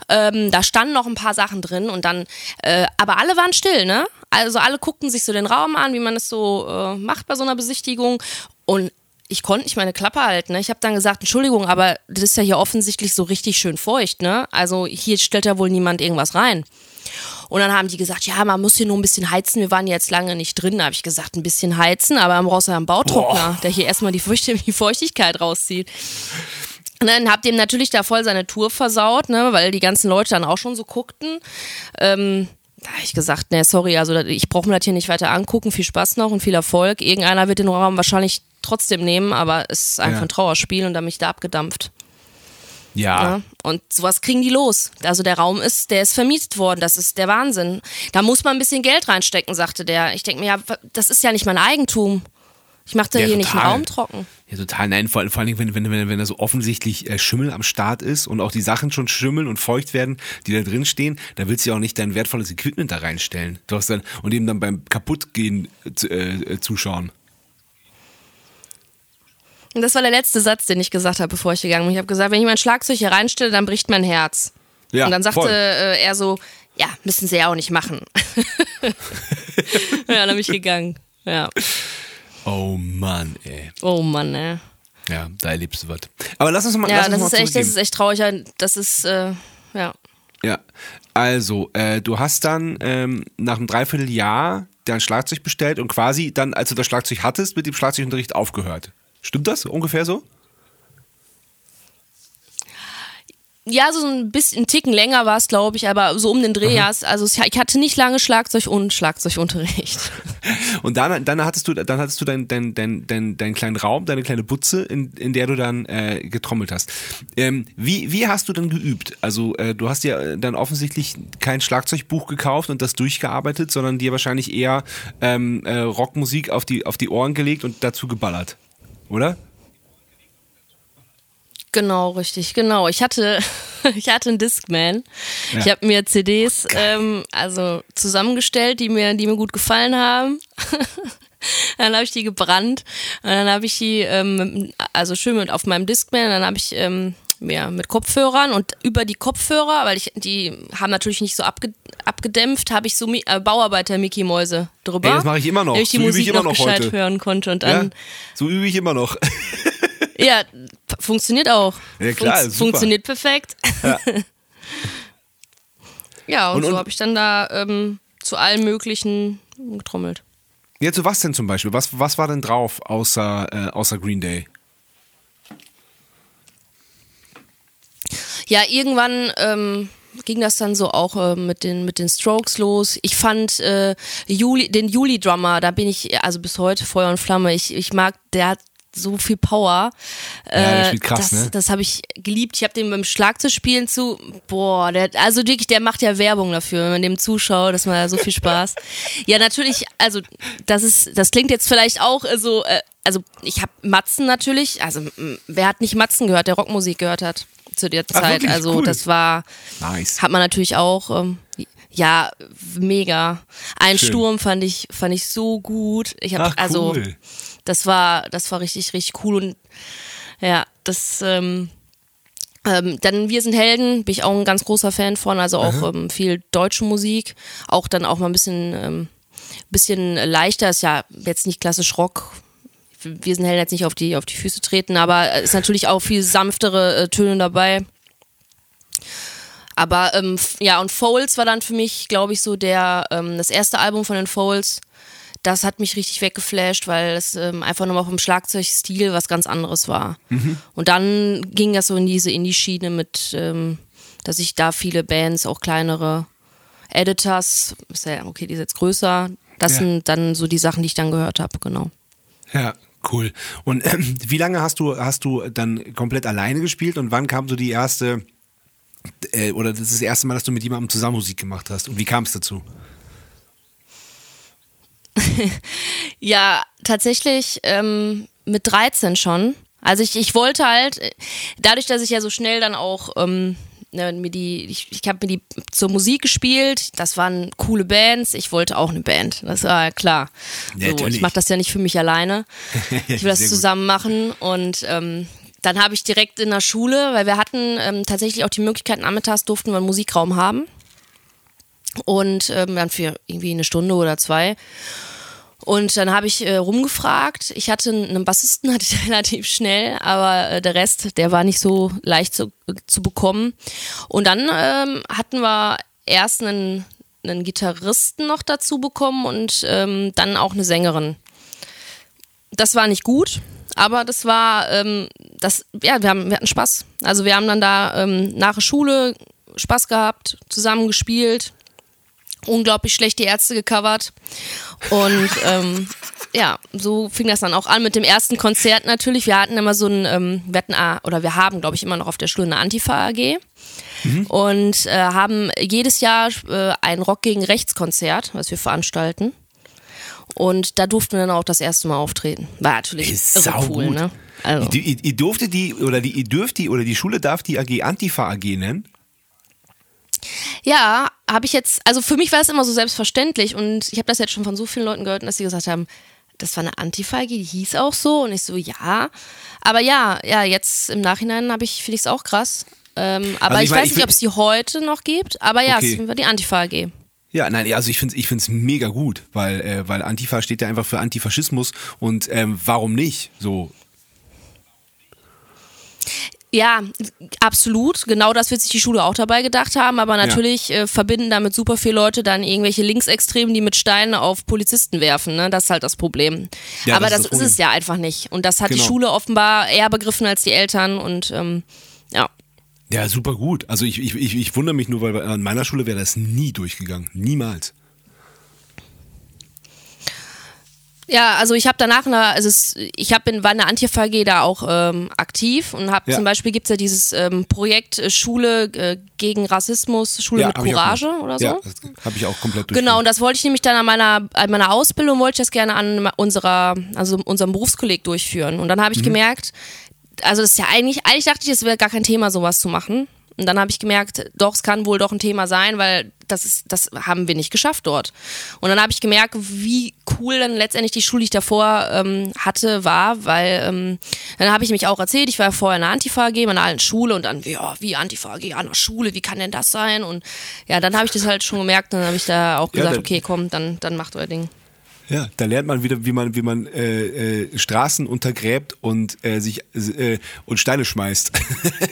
Ähm, da standen noch ein paar Sachen drin und dann, äh, aber alle waren still, ne? Also alle guckten sich so den Raum an, wie man es so äh, macht bei so einer Besichtigung. Und ich konnte nicht meine Klappe halten. Ne? Ich habe dann gesagt, Entschuldigung, aber das ist ja hier offensichtlich so richtig schön feucht, ne? Also hier stellt ja wohl niemand irgendwas rein. Und dann haben die gesagt, ja, man muss hier nur ein bisschen heizen. Wir waren jetzt lange nicht drin. Da habe ich gesagt, ein bisschen heizen, aber dann brauchst du ja einen Bautrockner, der hier erstmal die, Feucht die Feuchtigkeit rauszieht. Und dann habt ihr natürlich da voll seine Tour versaut, ne, weil die ganzen Leute dann auch schon so guckten. Ähm, da habe ich gesagt, ne, sorry, also ich brauche mir das hier nicht weiter angucken. Viel Spaß noch und viel Erfolg. Irgendeiner wird den Raum wahrscheinlich trotzdem nehmen, aber es ist einfach Ja. ein Trauerspiel und dann bin ich da abgedampft. ja. Ja, und sowas kriegen die los. Also der Raum ist, der ist vermietet worden. Das ist der Wahnsinn. Da muss man ein bisschen Geld reinstecken, sagte der. Ich denke mir, ja, das ist ja nicht mein Eigentum. Ich mache da Ja, hier nicht einen total. Raum trocken. Ja, total. Nein, vor, vor Dingen, wenn, wenn, wenn, wenn da so offensichtlich äh, Schimmel am Start ist und auch die Sachen schon schimmeln und feucht werden, die da drin stehen, da willst du ja auch nicht dein wertvolles Equipment da reinstellen. Du hast dann, und eben dann beim Kaputtgehen äh, äh, zuschauen. Und das war der letzte Satz, den ich gesagt habe, bevor ich gegangen bin. Ich habe gesagt, wenn ich mein Schlagzeug hier reinstelle, dann bricht mein Herz. Ja, und dann sagte äh, er so, ja, müssen sie ja auch nicht machen. ja, dann bin ich gegangen. Ja. Oh Mann, ey. Oh Mann, ey. Ja, da erlebst du was. Aber lass uns mal, Ja, lass uns das mal ist echt, das ist echt traurig. Das ist, äh, ja. Ja, also äh, du hast dann ähm, nach einem Dreivierteljahr dein Schlagzeug bestellt und quasi dann, als du das Schlagzeug hattest, mit dem Schlagzeugunterricht aufgehört. Stimmt das ungefähr so? Ja, so ein bisschen, ein Ticken länger war es, glaube ich, aber so um den Dreh, ja. Also ich hatte nicht lange Schlagzeug und Schlagzeugunterricht. Und dann, dann hattest du, dann hattest du deinen dein, dein, dein, dein kleinen Raum, deine kleine Butze, in, in der du dann äh, getrommelt hast. Ähm, wie, wie hast du dann geübt? Also äh, du hast ja dann offensichtlich kein Schlagzeugbuch gekauft und das durchgearbeitet, sondern dir wahrscheinlich eher ähm, äh, Rockmusik auf die, auf die Ohren gelegt und dazu geballert, oder? Genau, richtig, genau. Ich hatte, ich hatte einen Discman. Ja. Ich habe mir CDs ähm, also zusammengestellt, die mir, die mir gut gefallen haben. dann habe ich die gebrannt und dann habe ich die ähm, also schön mit auf meinem Discman. Dann habe ich ähm, ja, mit Kopfhörern und über die Kopfhörer, weil ich die haben natürlich nicht so abge, abgedämpft, habe ich so Mi äh, Bauarbeiter Mickey Mäuse drüber. Ey, das mache ich immer noch. Ich die So übe ich Musik immer noch noch gescheit heute. hören konnte und dann Ja, so übe ich immer noch. ja, funktioniert auch. Ja, klar, Funkt- super. Funktioniert perfekt. Ja. Ja, und, Und- und- so habe ich dann da ähm, zu allen möglichen getrommelt. Ja, zu was denn zum Beispiel? Was, was war denn drauf außer, äh, außer Green Day? Ja, irgendwann ähm, ging das dann so auch äh, mit, den, mit den Strokes los. Ich fand äh, Juli, den Juli-Drummer, da bin ich also bis heute Feuer und Flamme. Ich, ich mag, der hat so viel Power. Ja, der Äh, spielt krass, das ne? das habe ich geliebt. Ich habe den beim Schlagzeugspielen zu, boah, der, also wirklich, der macht ja Werbung dafür, wenn man dem zuschaut, das macht ja so viel Spaß. ja, natürlich, also das ist, das klingt jetzt vielleicht auch äh, so, äh, also ich habe Matzen natürlich, also wer hat nicht Matzen gehört, der Rockmusik gehört hat zu der Zeit. wirklich? also Cool. das war, Nice. hat man natürlich auch, ähm, ja, mega. Ein Schön. Sturm fand ich, fand ich so gut. Ich habe Ach, also, cool. Das war, das war richtig, richtig cool und ja, das. Ähm, ähm, dann Wir sind Helden, bin ich auch ein ganz großer Fan von, also auch ähm, viel deutsche Musik, auch dann auch mal ein bisschen, ähm, bisschen leichter, ist ja jetzt nicht klassisch Rock. Wir sind Helden jetzt nicht auf die, auf die Füße treten, aber ist natürlich auch viel sanftere äh, Töne dabei. Aber ähm, ja, und Foles war dann für mich, glaube ich, so der, ähm, das erste Album von den Foles. Das hat mich richtig weggeflasht, weil es ähm, einfach nochmal vom Schlagzeugstil was ganz anderes war. Und dann ging das so in diese Indie-Schiene mit, ähm, dass ich da viele Bands, auch kleinere Editors, ist ja, okay, die ist jetzt größer. Das Ja. sind dann so die Sachen, die ich dann gehört habe, genau. Ja, cool. Und ähm, wie lange hast du, hast du dann komplett alleine gespielt und wann kam so die erste, äh, oder das ist das erste Mal, dass du mit jemandem zusammen Musik gemacht hast? Und wie kam es dazu? Ja, tatsächlich ähm, mit 13 schon. Also ich, ich wollte halt, dadurch, dass ich ja so schnell dann auch ähm, ne, mir die, ich, ich habe mir die zur Musik gespielt, das waren coole Bands, ich wollte auch eine Band, das war ja klar. Ja, so, ich mache das ja nicht für mich alleine. Ich will das zusammen machen und ähm, dann habe ich direkt in der Schule, weil wir hatten ähm, tatsächlich auch die Möglichkeit, nachmittags durften wir einen Musikraum haben. Und ähm, dann für irgendwie eine Stunde oder zwei. Und dann habe ich äh, rumgefragt. Ich hatte einen Bassisten, hatte ich relativ schnell, aber äh, der Rest, der war nicht so leicht zu, zu bekommen. Und dann ähm, hatten wir erst einen, einen Gitarristen noch dazu bekommen und ähm, dann auch eine Sängerin. Das war nicht gut, aber das war, ähm, das, ja, wir, haben, wir hatten Spaß. Also wir haben dann da ähm, nach der Schule Spaß gehabt, zusammen gespielt, unglaublich schlecht die Ärzte gecovert. Und ähm, ja, so fing das dann auch an mit dem ersten Konzert natürlich. Wir hatten immer so ein, ähm, wir hatten, ah, oder wir haben, glaube ich, immer noch auf der Schule eine Antifa AG. Und äh, haben jedes Jahr äh, ein Rock gegen Rechts Konzert, was wir veranstalten. Und da durften wir dann auch das erste Mal auftreten. War natürlich Ist irre cool, ne? Also. Ihr, ihr, ihr die, oder die, ihr dürft die, oder die Schule darf die AG Antifa AG nennen? Ja, habe ich jetzt, also für mich war es immer so selbstverständlich und ich habe das jetzt schon von so vielen Leuten gehört, dass sie gesagt haben, das war eine Antifa, die hieß auch so und ich so, ja. Aber ja, ja, jetzt im Nachhinein habe ich, finde ich es auch krass. Ähm, aber Also ich ich, mein, weiß ich nicht, ob es die heute noch gibt, aber ja, Okay. es war die Antifa AG. Ja, nein, also ich finde es ich find's mega gut, weil, äh, weil Antifa steht ja einfach für Antifaschismus und ähm, warum nicht? So, Ja, absolut. Genau das wird sich die Schule auch dabei gedacht haben. Aber natürlich äh, verbinden damit super viele Leute dann irgendwelche Linksextremen, die mit Steinen auf Polizisten werfen. Ne? Das ist halt das Problem. Ja, aber das ist das ist, es ja einfach nicht. Und das hat Genau. die Schule offenbar eher begriffen als die Eltern. Und ähm, ja. Ja, super gut. Also ich, ich, ich, ich wundere mich nur, weil an meiner Schule wäre das nie durchgegangen. Niemals. Ja, also ich habe danach, eine, also ich hab in, war in der Antifa da auch ähm, aktiv und habe Ja. zum Beispiel gibt's ja dieses ähm, Projekt äh, Schule äh, gegen Rassismus, Schule mit ich auch Courage oder so. Ja, habe ich auch komplett Genau, und das wollte ich nämlich dann an meiner, an meiner Ausbildung, wollte ich das gerne an unserer, also unserem Berufskolleg durchführen. Und dann habe ich Mhm. gemerkt, also das ist ja eigentlich, eigentlich dachte ich, es wäre gar kein Thema, sowas zu machen. Und dann habe ich gemerkt, doch, es kann wohl doch ein Thema sein, weil das ist, das haben wir nicht geschafft dort. Und dann habe ich gemerkt, wie cool dann letztendlich die Schule, die ich davor ähm, hatte, war, weil ähm, dann habe ich mich auch erzählt, ich war ja vorher in der Antifa AG, in einer alten Schule und dann, ja, wie Antifa AG an der Schule, wie kann denn das sein? Und ja, dann habe ich das halt schon gemerkt und dann habe ich da auch Ja, gesagt, dann- okay, komm, dann, dann macht euer Ding. Ja, da lernt man wieder, wie man, wie man äh, äh, Straßen untergräbt und äh, sich äh, und Steine schmeißt.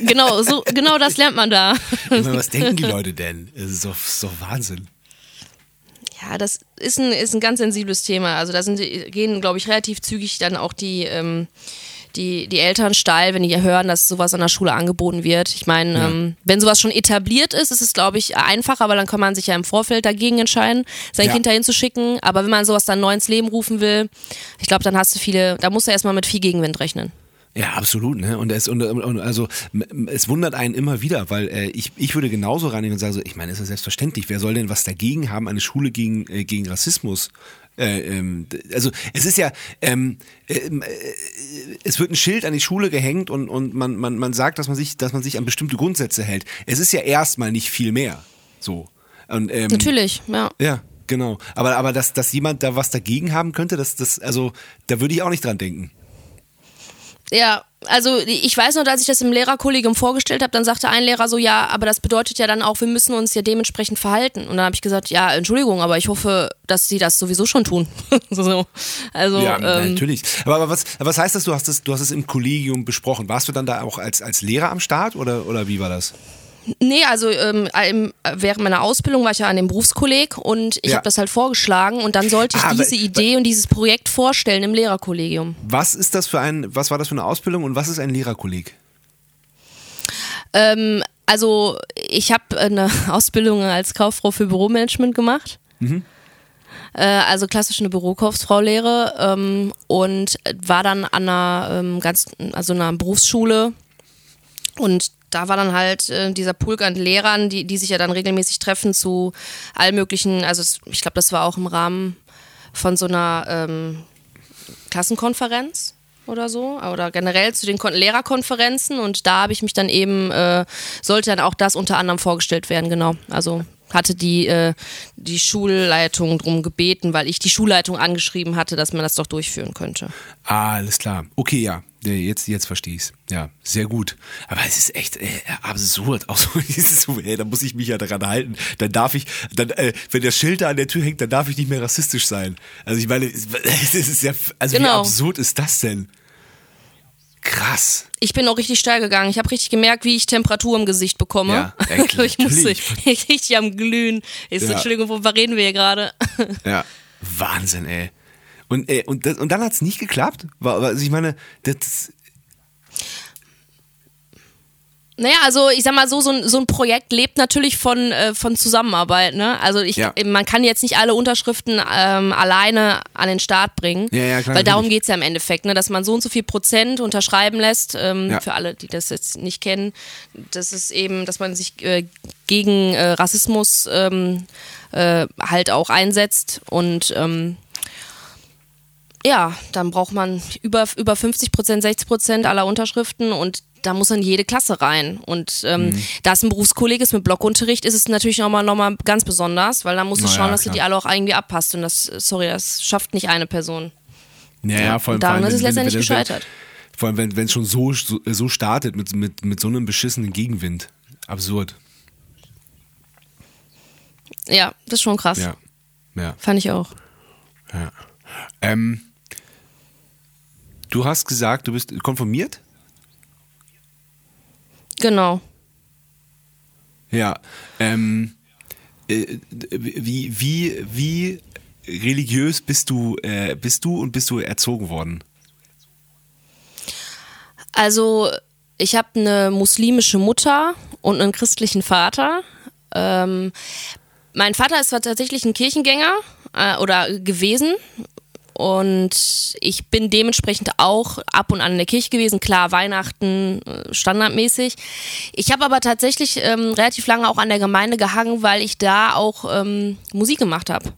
Genau, so, genau das lernt man da. meine, was denken die Leute denn? Das ist doch, doch Wahnsinn. Ja, das ist ein, ist ein ganz sensibles Thema. Also da sind, gehen, glaube ich, relativ zügig dann auch die, ähm, die, die Eltern steil, wenn die hören, dass sowas an der Schule angeboten wird. Ich meine, Ja. ähm, wenn sowas schon etabliert ist, ist es, glaube ich, einfacher, weil dann kann man sich ja im Vorfeld dagegen entscheiden, sein Ja. Kind dahin zu schicken. Aber wenn man sowas dann neu ins Leben rufen will, ich glaube, dann hast du viele, da musst du erstmal mit viel Gegenwind rechnen. Ja, absolut. Ne? Und, es, und, und also es wundert einen immer wieder, weil äh, ich, ich würde genauso reingehen und sagen, so, ich meine, es ist ja selbstverständlich, wer soll denn was dagegen haben, eine Schule gegen, äh, gegen Rassismus? Äh, ähm, also es ist ja, ähm, ähm, äh, es wird ein Schild an die Schule gehängt und, und man, man, man sagt, dass man sich, dass man sich an bestimmte Grundsätze hält. Es ist ja erstmal nicht viel mehr. So. Und, ähm, Natürlich, ja. Ja, genau. Aber, aber dass, dass jemand da was dagegen haben könnte, das, das, also, da würde ich auch nicht dran denken. Ja, also ich weiß noch, als ich das im Lehrerkollegium vorgestellt habe, dann sagte ein Lehrer so, ja, aber das bedeutet ja dann auch, wir müssen uns ja dementsprechend verhalten. Und dann habe ich gesagt, ja, Entschuldigung, aber ich hoffe, dass sie das sowieso schon tun. so. Also Ja, ähm, natürlich. Aber, aber was, was heißt das, du hast es, du hast es im Kollegium besprochen? Warst du dann da auch als, als Lehrer am Start oder, oder wie war das? Nee, also ähm, während meiner Ausbildung war ich ja an dem Berufskolleg und ich Ja. habe das halt vorgeschlagen und dann sollte ich Ah, diese Idee und dieses Projekt vorstellen im Lehrerkollegium. Was ist das für ein, was war das für eine Ausbildung und was ist ein Lehrerkolleg? Ähm, also ich habe eine Ausbildung als Kauffrau für Büromanagement gemacht. Äh, also klassisch eine Bürokauffrau-Lehre ähm, und war dann an einer ähm, ganz, also einer Berufsschule und da war dann halt äh, dieser Pulk an Lehrern, die, die sich ja dann regelmäßig treffen zu allen möglichen, also ich glaube, das war auch im Rahmen von so einer ähm, Klassenkonferenz oder so oder generell zu den Kon Lehrerkonferenzen und da habe ich mich dann eben äh, sollte dann auch das unter anderem vorgestellt werden genau also hatte die äh, die Schulleitung drum gebeten weil ich die Schulleitung angeschrieben hatte dass man das doch durchführen könnte alles klar. Okay, ja. Jetzt, jetzt verstehe ich's. Ja, sehr gut. Aber es ist echt äh, absurd. Auch so, dieses ey, da muss ich mich ja daran halten. Dann darf ich, dann, äh, wenn der Schild da an der Tür hängt, dann darf ich nicht mehr rassistisch sein. Also ich meine, es ist ja, also wie Genau. absurd ist das denn? Krass. ich bin auch richtig steil gegangen. Ich habe richtig gemerkt, wie ich Temperatur im Gesicht bekomme. Ja, klar, ich musste richtig am Glühen. Ich so, Ja. Entschuldigung, worüber reden wir hier gerade? Ja. Wahnsinn, ey. Und, äh, und, das, und dann hat's nicht geklappt? Also ich meine, das, Naja, also ich sag mal so, so ein, so ein Projekt lebt natürlich von, äh, von Zusammenarbeit. Ne? Also ich, Ja. man kann jetzt nicht alle Unterschriften ähm, alleine an den Start bringen, Ja, ja, klar, weil darum natürlich. geht's ja im Endeffekt, ne? dass man so und so viel Prozent unterschreiben lässt. Ähm. Für alle, die das jetzt nicht kennen, das ist eben, dass man sich äh, gegen äh, Rassismus ähm, äh, halt auch einsetzt und ähm, ja, dann braucht man über, über 50 Prozent, 60 Prozent aller Unterschriften und da muss dann jede Klasse rein. Und ähm, Mhm. da es ein Berufskolleg ist mit Blockunterricht, ist es natürlich nochmal noch mal ganz besonders, weil da musst du Na ja, schauen, dass du die alle auch irgendwie abpasst. Und das, sorry, das schafft nicht eine Person. ja, ja, vor allem, und daran ist es letztendlich gescheitert. Vor allem, wenn es schon so, so, so startet mit, mit, mit so einem beschissenen Gegenwind. Absurd. Ja, das ist schon krass. Ja. Ja. Fand ich auch. ja. Ähm, du hast gesagt, du bist konformiert? Genau. Ja. Ähm, äh, wie, wie, wie religiös bist du, äh, bist du und bist du erzogen worden? Also ich habe eine muslimische Mutter und einen christlichen Vater. Ähm, mein Vater ist zwar tatsächlich ein Kirchengänger äh, oder gewesen und ich bin dementsprechend auch ab und an in der Kirche gewesen. Klar, Weihnachten äh, standardmäßig. Ich habe aber tatsächlich ähm, relativ lange auch an der Gemeinde gehangen, weil ich da auch ähm, Musik gemacht habe.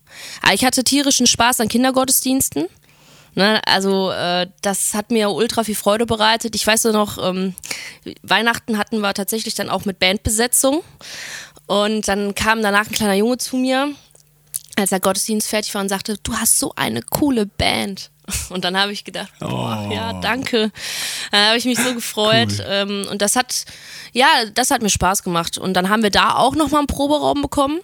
Ich hatte tierischen Spaß an Kindergottesdiensten. Ne, also äh, das hat mir ultra viel Freude bereitet. Ich weiß nur noch, ähm, Weihnachten hatten wir tatsächlich dann auch mit Bandbesetzung. Und dann kam danach ein kleiner Junge zu mir als der Gottesdienst fertig war und sagte, du hast so eine coole Band. Und dann habe ich gedacht, boah, oh. ja, danke. Dann habe ich mich so gefreut. Cool. Ähm, und das hat, ja, das hat mir Spaß gemacht. Und dann haben wir da auch nochmal einen Proberaum bekommen,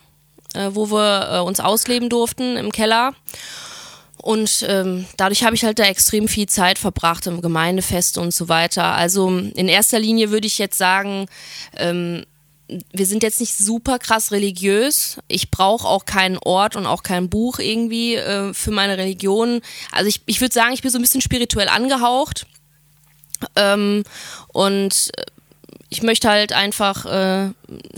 äh, wo wir äh, uns ausleben durften im Keller. Und ähm, dadurch habe ich halt da extrem viel Zeit verbracht im Gemeindefest und so weiter. Also in erster Linie würde ich jetzt sagen, ähm, wir sind jetzt nicht super krass religiös. Ich brauche auch keinen Ort und auch kein Buch irgendwie äh, für meine Religion. Also ich, ich würde sagen, ich bin so ein bisschen spirituell angehaucht. Ähm, und äh, ich möchte halt einfach äh,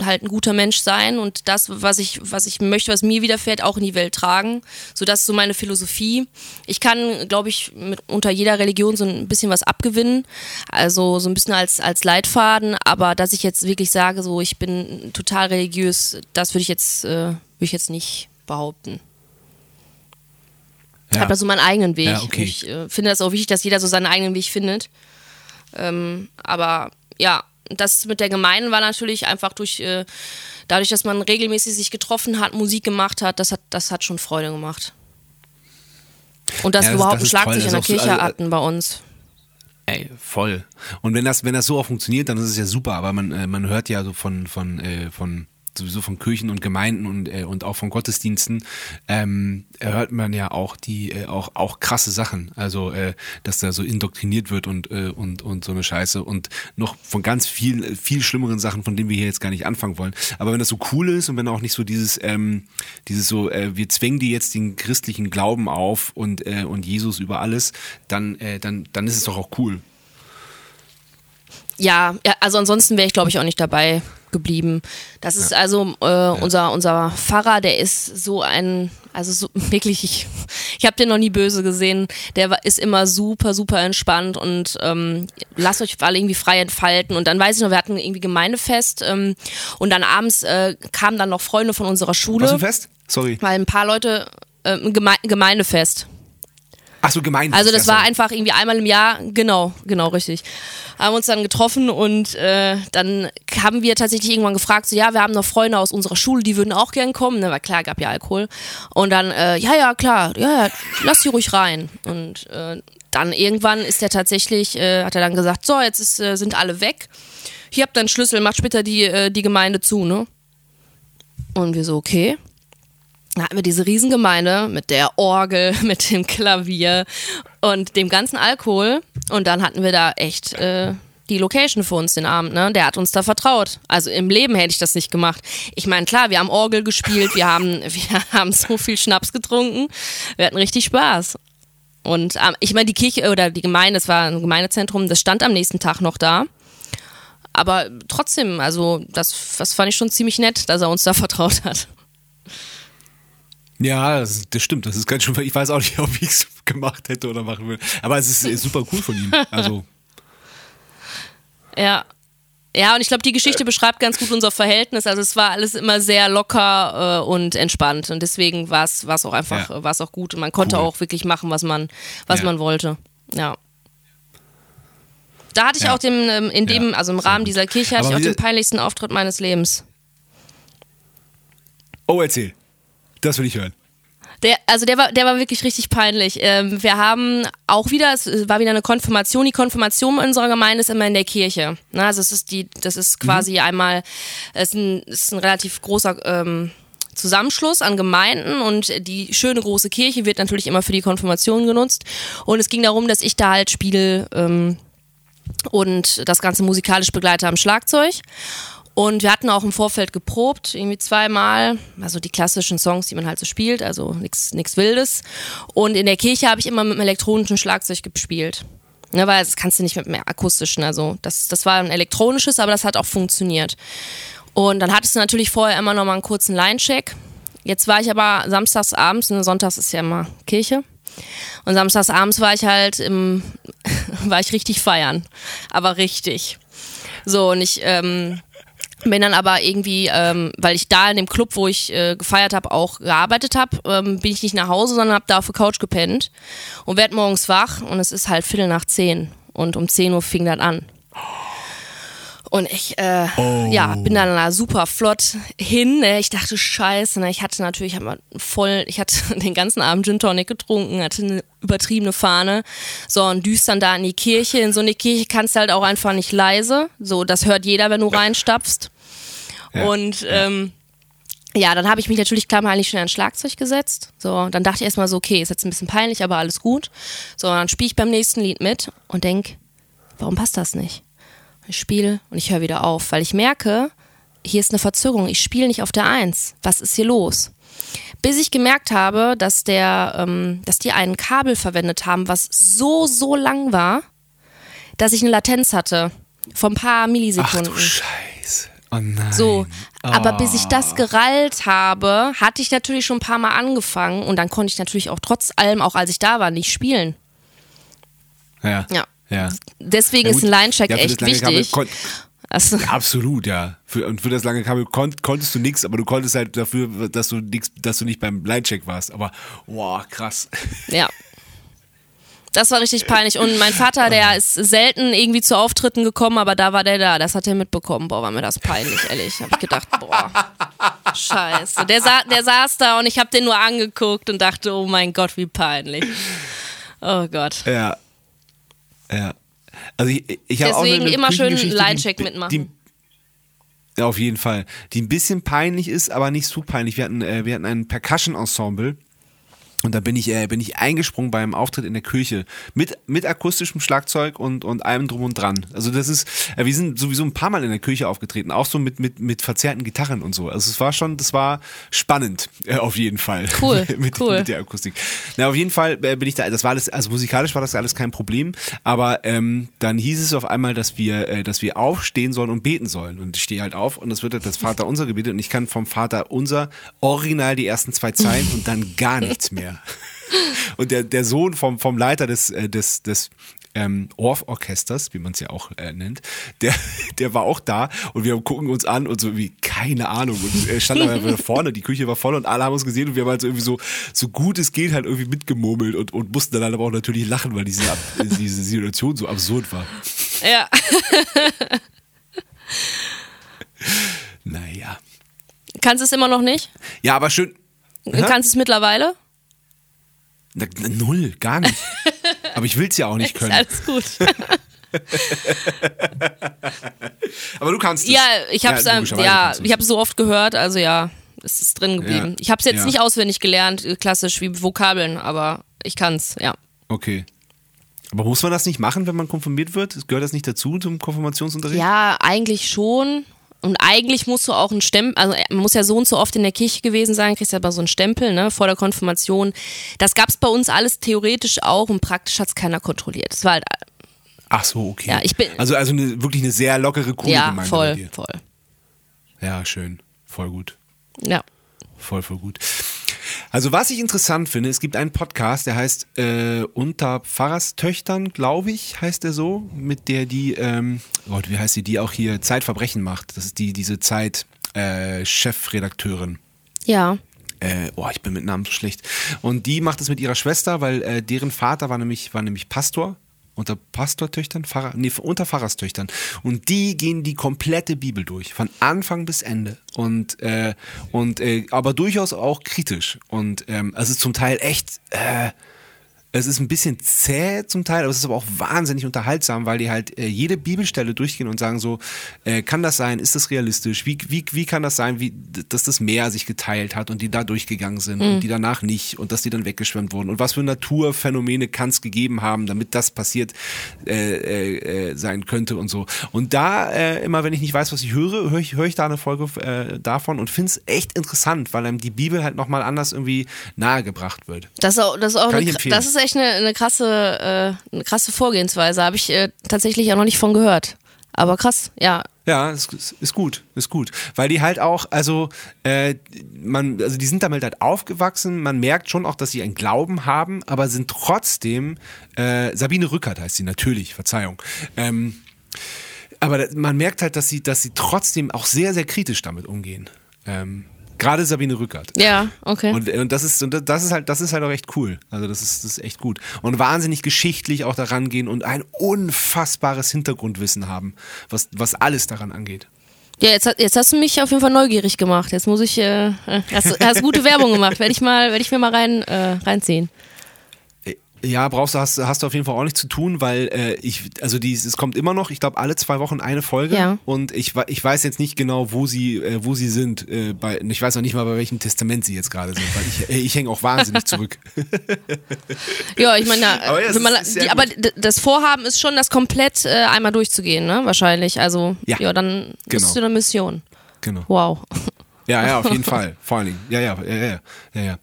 halt ein guter Mensch sein und das, was ich, was ich möchte, was mir widerfährt, auch in die Welt tragen. So, das ist so meine Philosophie. Ich kann, glaube ich, mit, unter jeder Religion so ein bisschen was abgewinnen. Also so ein bisschen als, als Leitfaden, aber dass ich jetzt wirklich sage, so ich bin total religiös, das würde ich jetzt, äh, würde ich jetzt nicht behaupten. Ich habe da so meinen eigenen Weg. Ja, okay. Ich äh, finde das auch wichtig, dass jeder so seinen eigenen Weg findet. Ähm, aber ja, das mit der Gemeinde war natürlich einfach durch, äh, dadurch, dass man regelmäßig sich getroffen hat, Musik gemacht hat, das hat, das hat schon Freude gemacht. Und dass ja, das, wir überhaupt ein Schlagzeug in der Kirche also, hatten bei uns. Ey, voll. Und wenn das, wenn das so auch funktioniert, dann ist es ja super, aber man, äh, man hört ja so von, von, äh, von sowieso von Kirchen und Gemeinden und, äh, und auch von Gottesdiensten ähm, hört man ja auch die äh, auch auch krasse Sachen. Also äh, dass da so indoktriniert wird und äh, und und so eine Scheiße und noch von ganz vielen viel schlimmeren Sachen von denen wir hier jetzt gar nicht anfangen wollen. Aber wenn das so cool ist und wenn auch nicht so dieses ähm, dieses so äh, wir zwängen dir jetzt den christlichen Glauben auf und äh, und Jesus über alles dann äh, dann dann ist es doch auch cool. Ja, ja also ansonsten wäre ich glaube ich auch nicht dabei geblieben. Das ist also äh, ja. unser, unser Pfarrer, der ist so ein, also so, wirklich, ich, ich habe den noch nie böse gesehen. Der ist immer super, super entspannt und ähm, lasst euch alle irgendwie frei entfalten. Und dann weiß ich noch, wir hatten irgendwie Gemeindefest ähm, und dann abends äh, kamen dann noch Freunde von unserer Schule. Was ein Fest? Sorry. Weil ein paar Leute, äh, Geme Gemeindefest. Ach so, gemein. Also das war einfach irgendwie einmal im Jahr, genau, genau, richtig. Haben uns dann getroffen und äh, dann haben wir tatsächlich irgendwann gefragt, so ja, wir haben noch Freunde aus unserer Schule, die würden auch gern kommen, ne, weil klar, gab ja Alkohol. Und dann, äh, ja, ja, klar, ja, ja, lass sie ruhig rein. Und äh, dann irgendwann ist er tatsächlich, äh, hat er dann gesagt, so, jetzt ist, äh, sind alle weg. Hier habt ihr einen Schlüssel, macht später die, äh, die Gemeinde zu, ne? Und wir so, okay. Da hatten wir diese Riesengemeinde mit der Orgel, mit dem Klavier und dem ganzen Alkohol. Und dann hatten wir da echt äh, die Location für uns den Abend. Ne? Der hat uns da vertraut. Also im Leben hätte ich das nicht gemacht. Ich meine, klar, wir haben Orgel gespielt, wir haben, wir haben so viel Schnaps getrunken. Wir hatten richtig Spaß. Und ähm, ich meine, die Kirche oder die Gemeinde, das war ein Gemeindezentrum, das stand am nächsten Tag noch da. Aber trotzdem, also das, das fand ich schon ziemlich nett, dass er uns da vertraut hat. Ja, das, das, stimmt. Das ist ganz schön. Ich weiß auch nicht, ob ich es gemacht hätte oder machen würde. Aber es ist, ist super cool von ihm. Also. Ja. Ja, und ich glaube, die Geschichte beschreibt ganz gut unser Verhältnis. Also es war alles immer sehr locker äh, und entspannt. Und deswegen war es auch einfach, ja. war es auch gut. Und man konnte cool. auch wirklich machen, was man, was ja. man wollte. Ja. Da hatte ich ja. auch den, ähm, in dem, also im Rahmen dieser Kirche hatte Aber ich auch den peinlichsten Auftritt meines Lebens. Oh, erzähl. Das will ich hören. Der, also der war, der war wirklich richtig peinlich. Ähm, wir haben auch wieder, es war wieder eine Konfirmation. Die Konfirmation unserer Gemeinde ist immer in der Kirche. Na, also es ist die, das ist quasi mhm. einmal, es ist ein, ist ein relativ großer ähm, Zusammenschluss an Gemeinden und die schöne große Kirche wird natürlich immer für die Konfirmation genutzt. Und es ging darum, dass ich da halt spiele ähm, und das Ganze musikalisch begleite am Schlagzeug. Und wir hatten auch im Vorfeld geprobt, irgendwie zweimal, also die klassischen Songs, die man halt so spielt, also nichts Wildes. Und in der Kirche habe ich immer mit dem elektronischen Schlagzeug gespielt. Ne, weil das kannst du nicht mit einem akustischen. Also das, das war ein elektronisches, aber das hat auch funktioniert. Und dann hattest du natürlich vorher immer noch mal einen kurzen Line-Check. Jetzt war ich aber samstags abends, ne, sonntags ist ja immer Kirche. Und samstags abends war ich halt im, war ich richtig feiern. Aber richtig. So, und ich ähm, bin dann aber irgendwie, ähm, weil ich da in dem Club, wo ich äh, gefeiert habe, auch gearbeitet habe, ähm, bin ich nicht nach Hause, sondern habe da auf der Couch gepennt und werd morgens wach und es ist halt Viertel nach zehn und um 10 Uhr fing das an. Und ich, äh, Oh. ja, bin dann da super flott hin. Ne? Ich dachte, scheiße, ne? ich hatte natürlich hab voll, ich hatte den ganzen Abend Gin Tonic getrunken, hatte eine übertriebene Fahne. So, und düst dann da in die Kirche. In so eine Kirche kannst du halt auch einfach nicht leise. So, das hört jeder, wenn du reinstapfst. Ja. Und ähm, ja, dann habe ich mich natürlich klammerlich schnell ans Schlagzeug gesetzt. So, dann dachte ich erstmal so, okay, ist jetzt ein bisschen peinlich, aber alles gut. So, dann spiele ich beim nächsten Lied mit und denk, warum passt das nicht? Ich spiele und ich höre wieder auf, weil ich merke, hier ist eine Verzögerung. Ich spiele nicht auf der Eins. Was ist hier los? Bis ich gemerkt habe, dass der, ähm, dass die ein Kabel verwendet haben, was so, so lang war, dass ich eine Latenz hatte. Von ein paar Ach Millisekunden. du Scheiße. Oh nein. So, aber bis ich das gerallt habe, hatte ich natürlich schon ein paar Mal angefangen und dann konnte ich natürlich auch trotz allem, auch als ich da war, nicht spielen. Ja. Ja. Ja. Deswegen Ja, ist ein Line-Check Ja, echt Kabel wichtig. Also, Absolut, ja. Für, und für das lange Kabel kon konntest du nichts, aber du konntest halt dafür, dass du nix, dass du nicht beim Line-Check warst. Aber, wow, krass. ja. Das war richtig peinlich. Und mein Vater, der ist selten irgendwie zu Auftritten gekommen, aber da war der da. Das hat er mitbekommen. Boah, war mir das peinlich, ehrlich. Hab ich gedacht, boah, scheiße. Der, sa der saß da und ich hab den nur angeguckt und dachte, oh mein Gott, wie peinlich. Oh Gott. Ja. Ja. Also ich, ich habe auch Deswegen immer schön Line-Check mitmachen. Die, ja, auf jeden Fall. Die ein bisschen peinlich ist, aber nicht zu peinlich. Wir hatten, äh, wir hatten ein Percussion-Ensemble. Und da bin ich, äh, bin ich eingesprungen beim Auftritt in der Kirche mit, mit akustischem Schlagzeug und, und allem drum und dran. Also das ist, äh, wir sind sowieso ein paar Mal in der Kirche aufgetreten, auch so mit, mit, mit verzerrten Gitarren und so. Also es war schon, das war spannend, äh, auf jeden Fall. Cool, mit, cool. mit der Akustik. Na, auf jeden Fall äh, bin ich da, das war alles, also musikalisch war das alles kein Problem, aber ähm, dann hieß es auf einmal, dass wir, äh, dass wir aufstehen sollen und beten sollen. Und ich stehe halt auf und das wird halt das Vater unser gebetet und ich kann vom Vater unser original die ersten zwei Zeilen und dann gar nichts mehr. Und der, der Sohn vom, vom Leiter des, äh, des, des ähm, Orff-Orchesters, wie man es ja auch äh, nennt, der, der war auch da und wir gucken uns an und so wie, keine Ahnung. Und er stand aber einfach vorne, die Küche war voll und alle haben uns gesehen und wir haben halt so irgendwie so, so gut es geht, halt irgendwie mitgemurmelt und, und mussten dann halt aber auch natürlich lachen, weil diese, diese Situation so absurd war. Ja. Naja. Kannst du es immer noch nicht? Ja, aber schön. Kannst du es mittlerweile? Null, gar nicht. Aber ich will es ja auch nicht Ist können. alles gut. Aber du kannst es. ja, ich habe es ja, ja, es. ich habe so oft gehört, also ja, es ist drin geblieben. Ja. Ich habe es jetzt Ja. nicht auswendig gelernt, äh, klassisch wie Vokabeln, aber ich kann's, ja. Okay. Aber muss man das nicht machen, wenn man konfirmiert wird? Gehört das nicht dazu zum Konfirmationsunterricht? Ja, eigentlich schon. Und eigentlich musst du auch einen Stempel, also man muss ja so und so oft in der Kirche gewesen sein, kriegst ja aber so einen Stempel, ne, vor der Konfirmation. Das gab's bei uns alles theoretisch auch und praktisch hat's keiner kontrolliert. Das war halt, Ach so, okay. Ja, ich bin- also also eine, wirklich eine sehr lockere, coole ja, Gemeinde bei voll, voll. Ja, schön. Voll gut. Ja. Voll, voll gut. Also was ich interessant finde, es gibt einen Podcast, der heißt äh, Unter Pfarrerstöchtern, glaube ich, heißt der so, mit der die, ähm, Gott, wie heißt die, die auch hier Zeitverbrechen macht. Das ist die, diese Zeit äh, Chefredakteurin. Ja. Äh, oh, ich bin mit Namen so schlecht. Und die macht es mit ihrer Schwester, weil äh, deren Vater war nämlich, war nämlich Pastor. Unter Pastortöchtern? Pfarrer, nee, unter Pfarrerstöchtern. Und die gehen die komplette Bibel durch, von Anfang bis Ende. Und, äh, und äh, aber durchaus auch kritisch. Und ähm, ist zum Teil echt. Äh, es ist ein bisschen zäh zum Teil, aber es ist aber auch wahnsinnig unterhaltsam, weil die halt äh, jede Bibelstelle durchgehen und sagen so, äh, kann das sein, ist das realistisch, wie, wie, wie kann das sein, wie, dass das Meer sich geteilt hat und die da durchgegangen sind und die danach nicht und dass die dann weggeschwemmt wurden und was für Naturphänomene kann es gegeben haben, damit das passiert äh, äh, äh, sein könnte und so. Und da äh, immer, wenn ich nicht weiß, was ich höre, höre ich, höre ich da eine Folge äh, davon und finde es echt interessant, weil einem die Bibel halt nochmal anders irgendwie nahegebracht wird. Das ist auch, das ist auch Kann eine, ich kr- empfehlen. das ist echt eine, eine krasse, äh, eine krasse Vorgehensweise. Habe ich äh, tatsächlich auch noch nicht von gehört. Aber krass, ja. Ja, ist, ist gut, ist gut. Weil die halt auch, also, äh, man, also die sind damit halt aufgewachsen, man merkt schon auch, dass sie einen Glauben haben, aber sind trotzdem, äh, Sabine Rückert heißt sie, natürlich, Verzeihung. Ähm, aber man merkt halt, dass sie, dass sie trotzdem auch sehr, sehr kritisch damit umgehen. Ähm, Gerade Sabine Rückert. Ja, okay. Und, und, das ist, und das ist halt, das ist halt auch echt cool. Also das ist, das ist echt gut. Und wahnsinnig geschichtlich auch daran gehen und ein unfassbares Hintergrundwissen haben, was, was alles daran angeht. Ja, jetzt, jetzt hast du mich auf jeden Fall neugierig gemacht. Jetzt muss ich, äh, hast, hast gute Werbung gemacht. Werde ich mal, werde ich mir mal rein, äh, reinziehen. Ja, brauchst du, hast, hast du auf jeden Fall auch nichts zu tun, weil äh, ich, also die, es kommt immer noch, ich glaube, alle zwei Wochen eine Folge. Ja. Und ich, ich weiß jetzt nicht genau, wo sie, äh, wo sie sind. Äh, bei, ich weiß auch nicht mal, bei welchem Testament sie jetzt gerade sind, weil ich, äh, ich hänge auch wahnsinnig zurück. ja, ich meine, Aber ja, es man, ist die, aber das Vorhaben ist schon, das komplett äh, einmal durchzugehen, ne? Wahrscheinlich. Also, Ja. ja, dann Genau. bist du eine Mission. genau. Wow. Ja, ja, auf jeden Fall. Vor allen Dingen. Ja, ja, ja, ja, ja.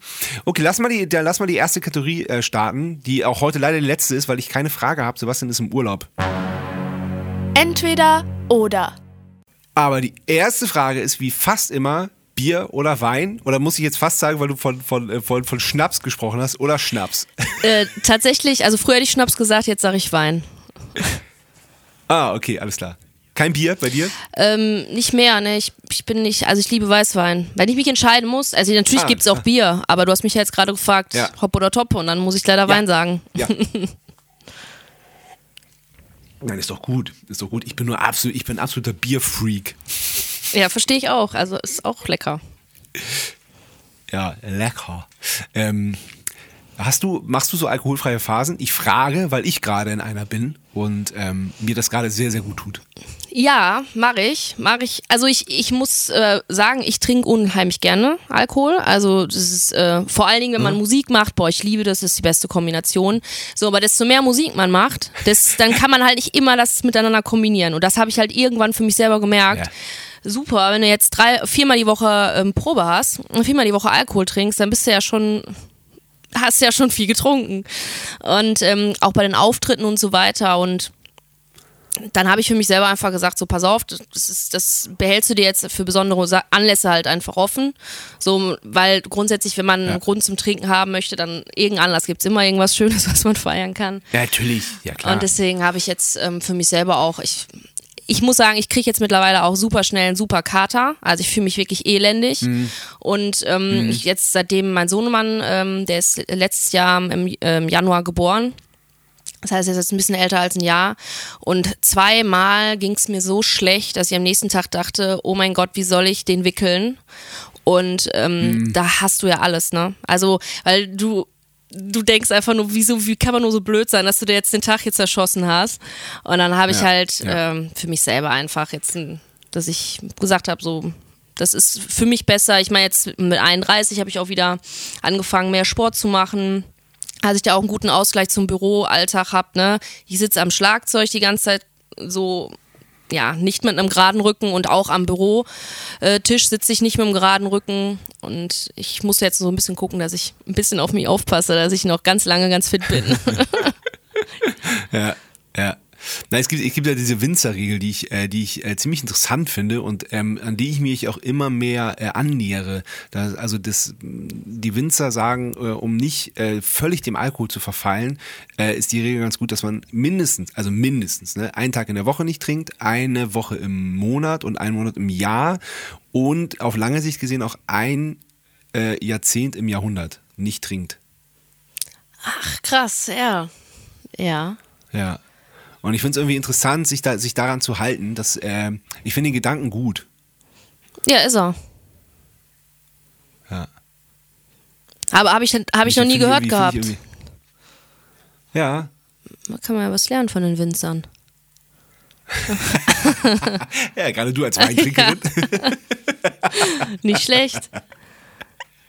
Okay, lass mal die, der, lass mal die erste Kategorie äh, starten, die auch heute leider die letzte ist, weil ich keine Frage habe. Sebastian ist im Urlaub. Entweder oder. Aber die erste Frage ist wie fast immer Bier oder Wein? Oder muss ich jetzt fast sagen, weil du von, von, äh, von, von Schnaps gesprochen hast, oder Schnaps? äh, tatsächlich, also früher hätte ich Schnaps gesagt, jetzt sage ich Wein. Ah, okay, alles klar. Kein Bier bei dir? Ähm, nicht mehr, ne? Ich, ich bin nicht, also ich liebe Weißwein. Wenn ich mich entscheiden muss, also natürlich Ah, gibt's auch ah. Bier, aber du hast mich ja jetzt gerade gefragt, Ja. hopp oder top, und dann muss ich leider Wein sagen. Ja. Nein, ist doch gut. Ist doch gut. Ich bin nur absolut, ich bin absoluter Bierfreak. Ja, verstehe ich auch. Also ist auch lecker. Ja, lecker. Ähm, hast du, machst du so alkoholfreie Phasen? Ich frage, weil ich gerade in einer bin und ähm, mir das gerade sehr, sehr gut tut. Ja, mache ich, mache ich. Also ich, ich muss äh, sagen, ich trinke unheimlich gerne Alkohol. Also das ist äh, vor allen Dingen, wenn man Musik macht, boah, ich liebe das, ist die beste Kombination. So, aber desto mehr Musik man macht, das, dann kann man halt nicht immer das miteinander kombinieren. Und das habe ich halt irgendwann für mich selber gemerkt. Ja. Super, wenn du jetzt drei, viermal die Woche ähm, Probe hast und viermal die Woche Alkohol trinkst, dann bist du ja schon hast ja schon viel getrunken. Und ähm, auch bei den Auftritten und so weiter. Und dann habe ich für mich selber einfach gesagt, so pass auf, das, ist, das behältst du dir jetzt für besondere Anlässe halt einfach offen. So, weil grundsätzlich, wenn man einen Grund zum Trinken haben möchte, dann irgendeinen Anlass gibt es immer irgendwas Schönes, was man feiern kann. Ja, natürlich. Ja, klar. Und deswegen habe ich jetzt ähm, für mich selber auch, ich, ich muss sagen, ich kriege jetzt mittlerweile auch super schnell einen super Kater. Also ich fühle mich wirklich elendig. Und ähm, ich jetzt seitdem mein Sohnemann, ähm, der ist letztes Jahr im ähm, Januar geboren. Das heißt, er ist jetzt ein bisschen älter als ein Jahr. Und zweimal ging es mir so schlecht, dass ich am nächsten Tag dachte, oh mein Gott, wie soll ich den wickeln? Und ähm, da hast du ja alles, ne? Also, weil du, du denkst einfach nur, wieso, wie kann man nur so blöd sein, dass du dir jetzt den Tag jetzt erschossen hast? Und dann habe ich Ja, halt ja. ähm, für mich selber einfach jetzt, ein- dass ich gesagt habe, so, das ist für mich besser. Ich meine, jetzt mit 31 habe ich auch wieder angefangen, mehr Sport zu machen. Also ich da auch einen guten Ausgleich zum Büroalltag habe, ne? Ich sitze am Schlagzeug die ganze Zeit so, ja, nicht mit einem geraden Rücken und auch am Bürotisch sitze ich nicht mit einem geraden Rücken. Und ich muss jetzt so ein bisschen gucken, dass ich ein bisschen auf mich aufpasse, dass ich noch ganz lange ganz fit bin. Ja, ja. Na, es gibt, es gibt ja diese Winzerregel, die ich, äh, die ich äh, ziemlich interessant finde und ähm, an die ich mich auch immer mehr äh, annähere. Da, also das, die Winzer sagen, äh, um nicht äh, völlig dem Alkohol zu verfallen, äh, ist die Regel ganz gut, dass man mindestens, also mindestens, ne, einen Tag in der Woche nicht trinkt, eine Woche im Monat und einen Monat im Jahr und auf lange Sicht gesehen auch ein äh, Jahrzehnt im Jahrhundert nicht trinkt. Ach, krass, ja. Ja. Ja. Und ich finde es irgendwie interessant, sich, da, sich daran zu halten, dass äh, ich finde den Gedanken gut. Ja, ist er. Ja. Aber habe ich, hab ich noch nie gehört gehabt. ich Ja, Da kann man ja was lernen von den Winzern. ja, gerade du als Weintrinkerin. Nicht schlecht.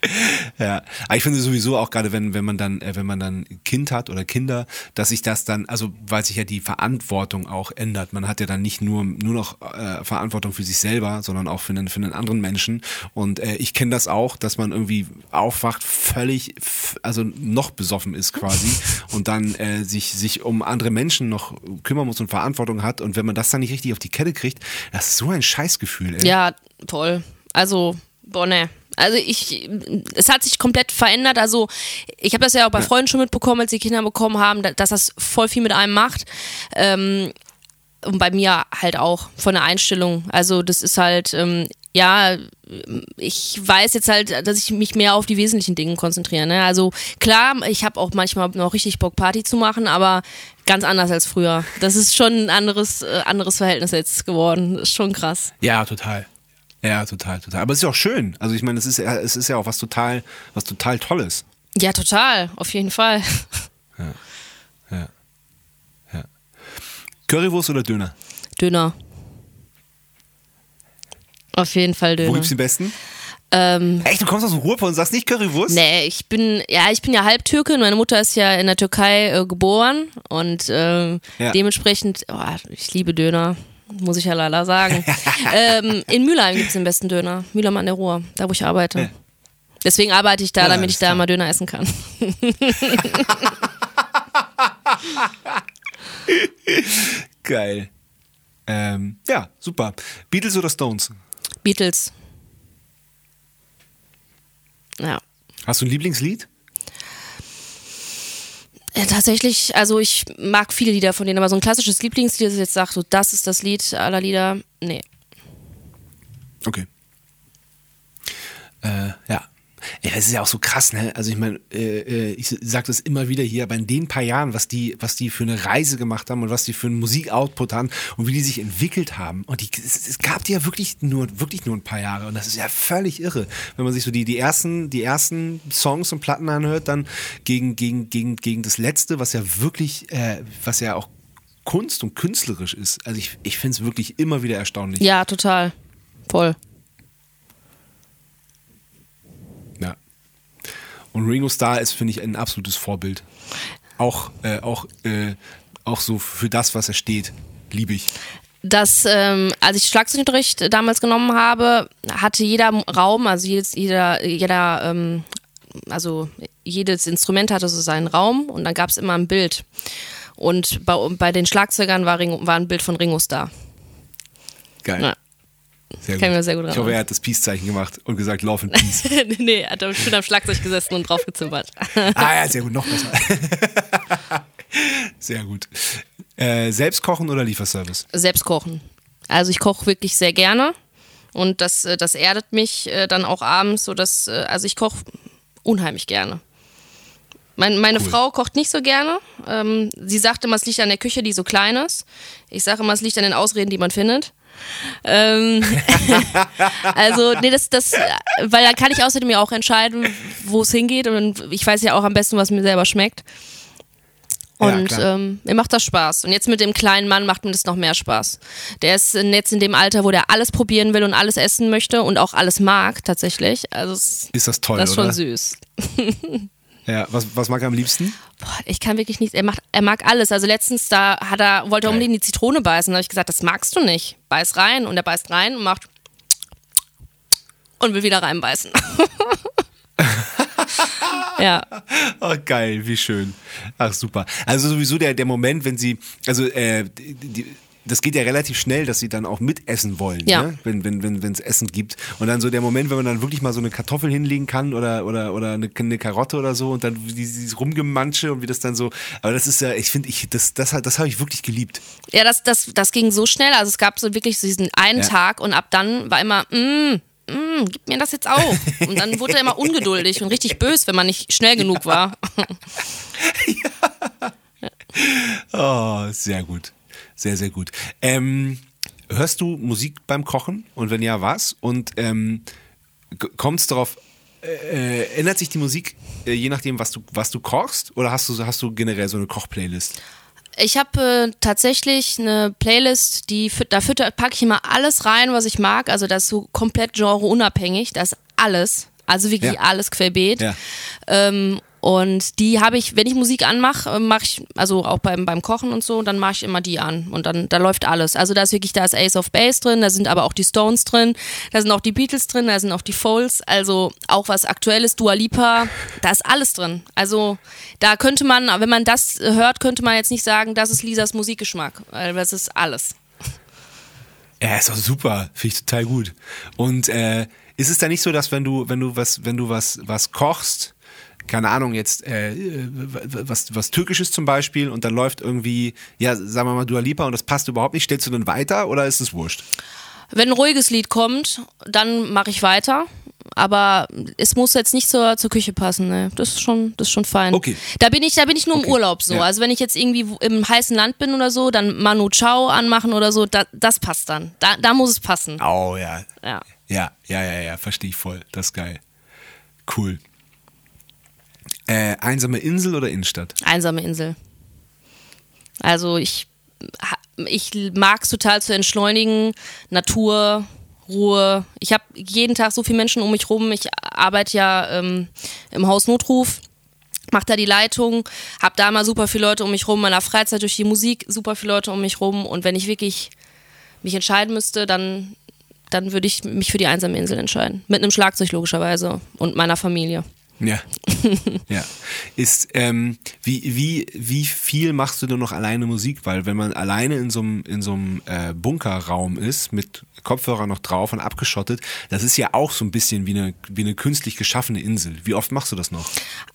Ja, aber ich finde sowieso auch gerade, wenn, wenn man dann, äh, wenn man dann Kind hat oder Kinder, dass sich das dann, also weil sich ja die Verantwortung auch ändert. Man hat ja dann nicht nur, nur noch äh, Verantwortung für sich selber, sondern auch für einen, für einen anderen Menschen. Und äh, ich kenne das auch, dass man irgendwie aufwacht, völlig, also noch besoffen ist quasi und dann äh, sich, sich um andere Menschen noch kümmern muss und Verantwortung hat. Und wenn man das dann nicht richtig auf die Kette kriegt, das ist so ein Scheißgefühl. Ey. Ja, toll. Also, boah, ne. Also ich, es hat sich komplett verändert. Also ich habe das ja auch bei Freunden schon mitbekommen, als sie Kinder bekommen haben, dass das voll viel mit einem macht. Ähm, und bei mir halt auch von der Einstellung. Also das ist halt, ähm, ja, ich weiß jetzt halt, dass ich mich mehr auf die wesentlichen Dinge konzentriere. Ne? Also klar, ich habe auch manchmal noch richtig Bock, Party zu machen, aber ganz anders als früher. Das ist schon ein anderes, äh, anderes Verhältnis jetzt geworden. Das ist schon krass. Ja, total. Ja, total, total. Aber es ist auch schön. Also ich meine, es ist, es ist ja auch was total, was total Tolles. Ja, total, auf jeden Fall. Ja. Ja. ja. Currywurst oder Döner? Döner. Auf jeden Fall Döner. Wo gibt's den besten? Ähm, Echt, du kommst aus dem Ruhrpott und sagst nicht Currywurst? Nee, ich bin, ja, ich bin ja Halbtürkin. Meine Mutter ist ja in der Türkei äh, geboren und äh, Ja. dementsprechend, oh, ich liebe Döner, muss ich ja leider sagen. ähm, in Mülheim gibt es den besten Döner. Mülheim an der Ruhr, da wo ich arbeite. Ja. Deswegen arbeite ich da, Ja, damit ich da mal Döner essen kann. Geil. Ähm, ja, super. Beatles oder Stones? Beatles. Ja. Hast du ein Lieblingslied? Ja, tatsächlich, also ich mag viele Lieder von denen, aber so ein klassisches Lieblingslied, das jetzt sage, so das ist das Lied aller Lieder, nee. Okay. Äh, ja. Ja, das ist ja auch so krass, ne? Also ich meine, äh, äh, ich sag das immer wieder hier, aber in den paar Jahren, was die, was die für eine Reise gemacht haben und was die für einen Musikoutput haben und wie die sich entwickelt haben. Und die, es, es gab die ja wirklich nur, wirklich nur ein paar Jahre. Und das ist ja völlig irre. Wenn man sich so die, die ersten, die ersten Songs und Platten anhört, dann gegen, gegen, gegen, gegen das letzte, was ja wirklich, äh, was ja auch Kunst und künstlerisch ist. Also ich, ich finde es wirklich immer wieder erstaunlich. Ja, total. Voll. Ja. Und Ringo Starr ist, finde ich, ein absolutes Vorbild. Auch, äh, auch, äh, auch so für das, was er steht, liebe ich. dass ähm, als ich Schlagzeugunterricht damals genommen habe, hatte jeder Raum, also jedes, jeder, jeder, ähm, also jedes Instrument hatte so seinen Raum und dann gab es immer ein Bild. Und bei, bei den Schlagzeugern war, Ringo, war ein Bild von Ringo Starr. Geil. Ja. Sehr Kann ich mir sehr gut Ich hoffe, er hat das Peace-Zeichen gemacht und gesagt, Love and Peace. nee, er hat schön am Schlagzeug gesessen und draufgezimmert. ah ja, sehr gut, noch besser. sehr gut. Äh, selbst kochen oder Lieferservice? Selbst kochen. Also ich koche wirklich sehr gerne und das, äh, das erdet mich äh, dann auch abends, so dass, äh, also ich koche unheimlich gerne. Mein, meine Cool. Frau kocht nicht so gerne. Ähm, sie sagt immer, es liegt an der Küche, die so klein ist. Ich sage immer, es liegt an den Ausreden, die man findet. Ähm, also, nee, das, das, weil dann kann ich außerdem ja auch entscheiden, wo es hingeht und ich weiß ja auch am besten, was mir selber schmeckt. Ja, Und klar. ähm, mir macht das Spaß. Und jetzt mit dem kleinen Mann macht mir das noch mehr Spaß. Der ist jetzt in dem Alter, wo der alles probieren will und alles essen möchte und auch alles mag, tatsächlich. Also, Ist das toll, das ist oder? schon süß. Ja, was, was mag er am liebsten? Boah, ich kann wirklich nichts. Er, macht, er mag alles. Also letztens da hat er, wollte er unbedingt die Zitrone beißen. Da habe ich gesagt, das magst du nicht. Beiß rein. Und er beißt rein und macht und will wieder reinbeißen. ja. Oh, geil, wie schön. Ach, super. Also sowieso der, der Moment, wenn sie, also äh, die, das geht ja relativ schnell, dass sie dann auch mitessen wollen, Ja. ne? wenn wenn wenn wenn, es Essen gibt. Und dann so der Moment, wenn man dann wirklich mal so eine Kartoffel hinlegen kann oder oder oder eine, eine Karotte oder so und dann dieses Rumgemansche und wie das dann so. Aber das ist ja, ich finde, ich das das das habe ich wirklich geliebt. Ja, das, das, das ging so schnell. Also es gab so wirklich so diesen einen Ja. Tag und ab dann war immer, mm, mm, gib mir das jetzt auch. Und dann wurde er immer ungeduldig und richtig böse, wenn man nicht schnell genug war. Oh, sehr gut. Sehr, sehr gut. Ähm, hörst du Musik beim Kochen? Und wenn ja, was? Und ähm, kommt es darauf, äh, ändert sich die Musik äh, je nachdem, was du, was du kochst? Oder hast du, hast du generell so eine Kochplaylist? Ich habe äh, tatsächlich eine Playlist, die da packe ich immer alles rein, was ich mag. Also das ist so komplett genre unabhängig. Da ist alles, Also wirklich Ja. alles querbeet. Ja. Ähm, und die habe ich, wenn ich Musik anmache, mache ich, also auch beim, beim Kochen und so, dann mache ich immer die an. Und dann, da läuft alles. Also da ist wirklich, da ist Ace of Base drin, da sind aber auch die Stones drin, da sind auch die Beatles drin, da sind auch die Foles, also auch was Aktuelles, Dua Lipa, da ist alles drin. Also da könnte man, wenn man das hört, könnte man jetzt nicht sagen, das ist Lisas Musikgeschmack, weil das ist alles. Ja, ist doch super. Finde ich total gut. Und äh, ist es da nicht so, dass wenn du, wenn du was, wenn du was, was kochst, keine Ahnung, jetzt äh, was, was Türkisches zum Beispiel und dann läuft irgendwie, ja, sagen wir mal Dua Lipa und das passt überhaupt nicht, stellst du dann weiter oder ist es wurscht? Wenn ein ruhiges Lied kommt, dann mache ich weiter. Aber es muss jetzt nicht zur, zur Küche passen, ne? Das ist schon, das ist schon fein. Okay. Da bin ich, da bin ich nur Okay. im Urlaub so. Ja. Also wenn ich jetzt irgendwie im heißen Land bin oder so, dann Manu Chao anmachen oder so, da, das passt dann. Da, da muss es passen. Oh ja. Ja. Ja, ja, ja, ja, verstehe ich voll. Das ist geil. Cool. Äh, einsame Insel oder Innenstadt? Einsame Insel. Also ich, ich mag es total zu entschleunigen, Natur, Ruhe. Ich habe jeden Tag so viele Menschen um mich rum. Ich arbeite ja ähm, im Haus Notruf, mache da die Leitung, habe da mal super viele Leute um mich rum, in meiner Freizeit durch die Musik super viele Leute um mich rum. Und wenn ich wirklich mich entscheiden müsste, dann, dann würde ich mich für die einsame Insel entscheiden. Mit einem Schlagzeug logischerweise und meiner Familie. Ja. ja. Ist, ähm, wie, wie, wie viel machst du denn noch alleine Musik? Weil wenn man alleine in so einem, in so einem äh, Bunkerraum ist, mit Kopfhörer noch drauf und abgeschottet, das ist ja auch so ein bisschen wie eine, wie eine künstlich geschaffene Insel. Wie oft machst du das noch?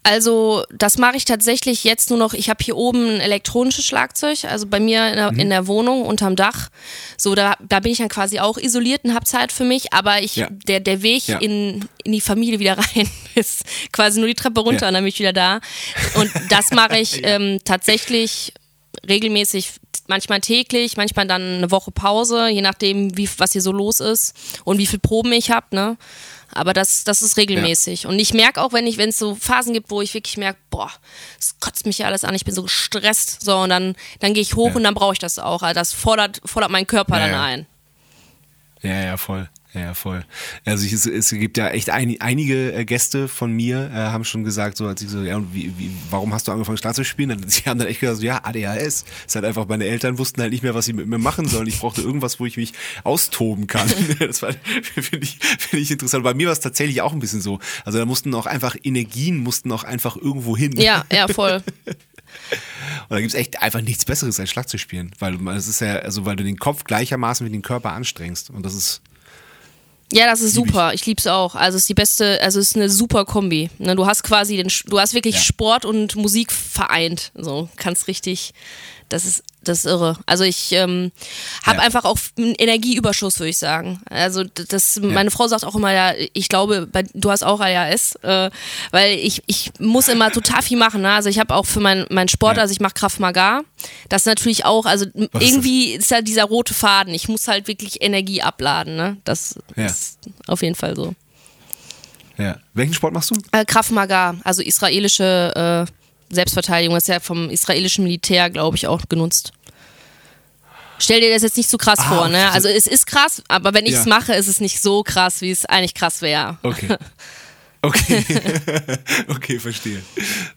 Also, das mache ich tatsächlich jetzt nur noch. Ich habe hier oben ein elektronisches Schlagzeug, also bei mir in der, Mhm. in der Wohnung unterm Dach. So, da, da bin ich dann quasi auch isoliert und habe Zeit für mich, aber ich, Ja. der, der Weg Ja. in, in die Familie wieder rein ist quasi nur die Treppe runter Ja. und dann bin ich wieder da. Und das mache ich ähm, tatsächlich regelmäßig, manchmal täglich, manchmal dann eine Woche Pause, je nachdem, wie, was hier so los ist und wie viel Proben ich habe, ne? Aber das, das ist regelmäßig. Und ich merke auch, wenn ich, wenn es so Phasen gibt, wo ich wirklich merke, boah, es kotzt mich ja alles an, ich bin so gestresst, so und dann, dann gehe ich hoch Ja. und dann brauche ich das auch. Also das fordert, fordert meinen Körper Ja, dann ja. ein. Ja, ja, voll. Ja, ja, voll. Also ich, es, es gibt ja echt ein, einige äh, Gäste von mir, äh, haben schon gesagt, so als ich so, ja, und wie, wie, warum hast du angefangen Schlagzeug zu spielen? Dann, sie haben dann echt gesagt, so, ja, ADHS. Ist halt einfach, meine Eltern wussten halt nicht mehr, was sie mit mir machen sollen. Ich brauchte irgendwas, wo ich mich austoben kann. Das war, finde ich, finde ich interessant. Bei mir war es tatsächlich auch ein bisschen so. Also da mussten auch einfach Energien, mussten auch einfach irgendwo hin. Ja, ja, voll. Und da gibt's echt einfach nichts Besseres als Schlagzeug spielen. Weil es ist ja, also weil du den Kopf gleichermaßen wie den Körper anstrengst. Und das ist, Ja, das ist super. Ich lieb's auch. Also es ist die beste, also es ist eine super Kombi. Ne, du hast quasi den, du hast wirklich Ja. Sport und Musik vereint. So kannst richtig. Das ist, das ist irre. Also ich ähm, habe Ja. einfach auch einen Energieüberschuss, würde ich sagen. Also das, meine Frau sagt auch immer, ja, ich glaube, bei, du hast auch ADHS, äh, weil ich, ich muss immer total viel machen. Ne? Also ich habe auch für meinen mein Sport, Ja. also ich mache Kraft Maga. Das ist natürlich auch, also Was ist irgendwie ist da dieser rote Faden. Ich muss halt wirklich Energie abladen. Ne? Das Ja. ist auf jeden Fall so. ja. Welchen Sport machst du? Äh, Krav Maga, also israelische äh, Selbstverteidigung, ist ja vom israelischen Militär, glaube ich, auch genutzt. Stell dir das jetzt nicht so krass Ah, vor, ne? Also es ist krass, aber wenn ich es Ja. mache, ist es nicht so krass, wie es eigentlich krass wäre. Okay. Okay. okay, verstehe.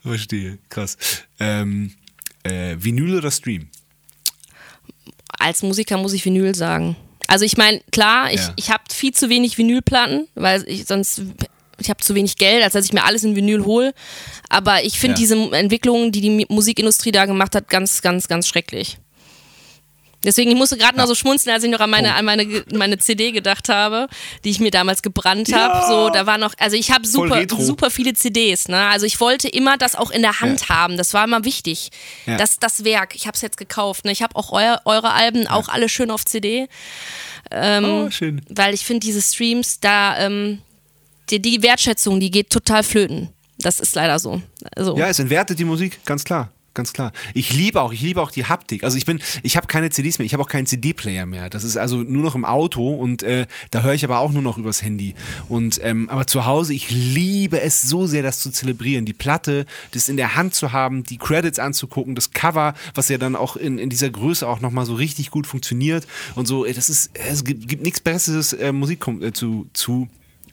Verstehe. Krass. Ähm, äh, Vinyl oder Stream? Als Musiker muss ich Vinyl sagen. Also ich meine, klar, ich, Ja. ich habe viel zu wenig Vinylplatten, weil ich sonst ich habe zu wenig Geld, als dass ich mir alles in Vinyl hole. Aber ich finde Ja. diese Entwicklung, die die Musikindustrie da gemacht hat, ganz, ganz, ganz schrecklich. Deswegen, ich musste gerade noch so schmunzeln, als ich noch an meine, an meine, meine CD gedacht habe, die ich mir damals gebrannt habe. So, da war noch, also ich habe super, super viele CDs. Ne? Also ich wollte immer das auch in der Hand haben. Das war immer wichtig. Ja. Das, das Werk. Ich habe es jetzt gekauft. Ne? Ich habe auch euer, eure Alben auch alle schön auf CD, Ähm, oh, schön. weil ich finde diese Streams da ähm, die, die Wertschätzung, die geht total flöten. Das ist leider so. Also, Ja, es entwertet die Musik, ganz klar. Ganz klar. Ich liebe auch, ich liebe auch die Haptik. Also ich bin, ich habe keine CDs mehr, ich habe auch keinen CD-Player mehr. Das ist also nur noch im Auto und äh, da höre ich aber auch nur noch übers Handy. Und ähm, aber zu Hause, ich liebe es so sehr, das zu zelebrieren. Die Platte, das in der Hand zu haben, die Credits anzugucken, das Cover, was ja dann auch in, in dieser Größe auch nochmal so richtig gut funktioniert. Und so, das ist, es gibt, gibt nichts Besseres, äh, Musik äh, zu, zu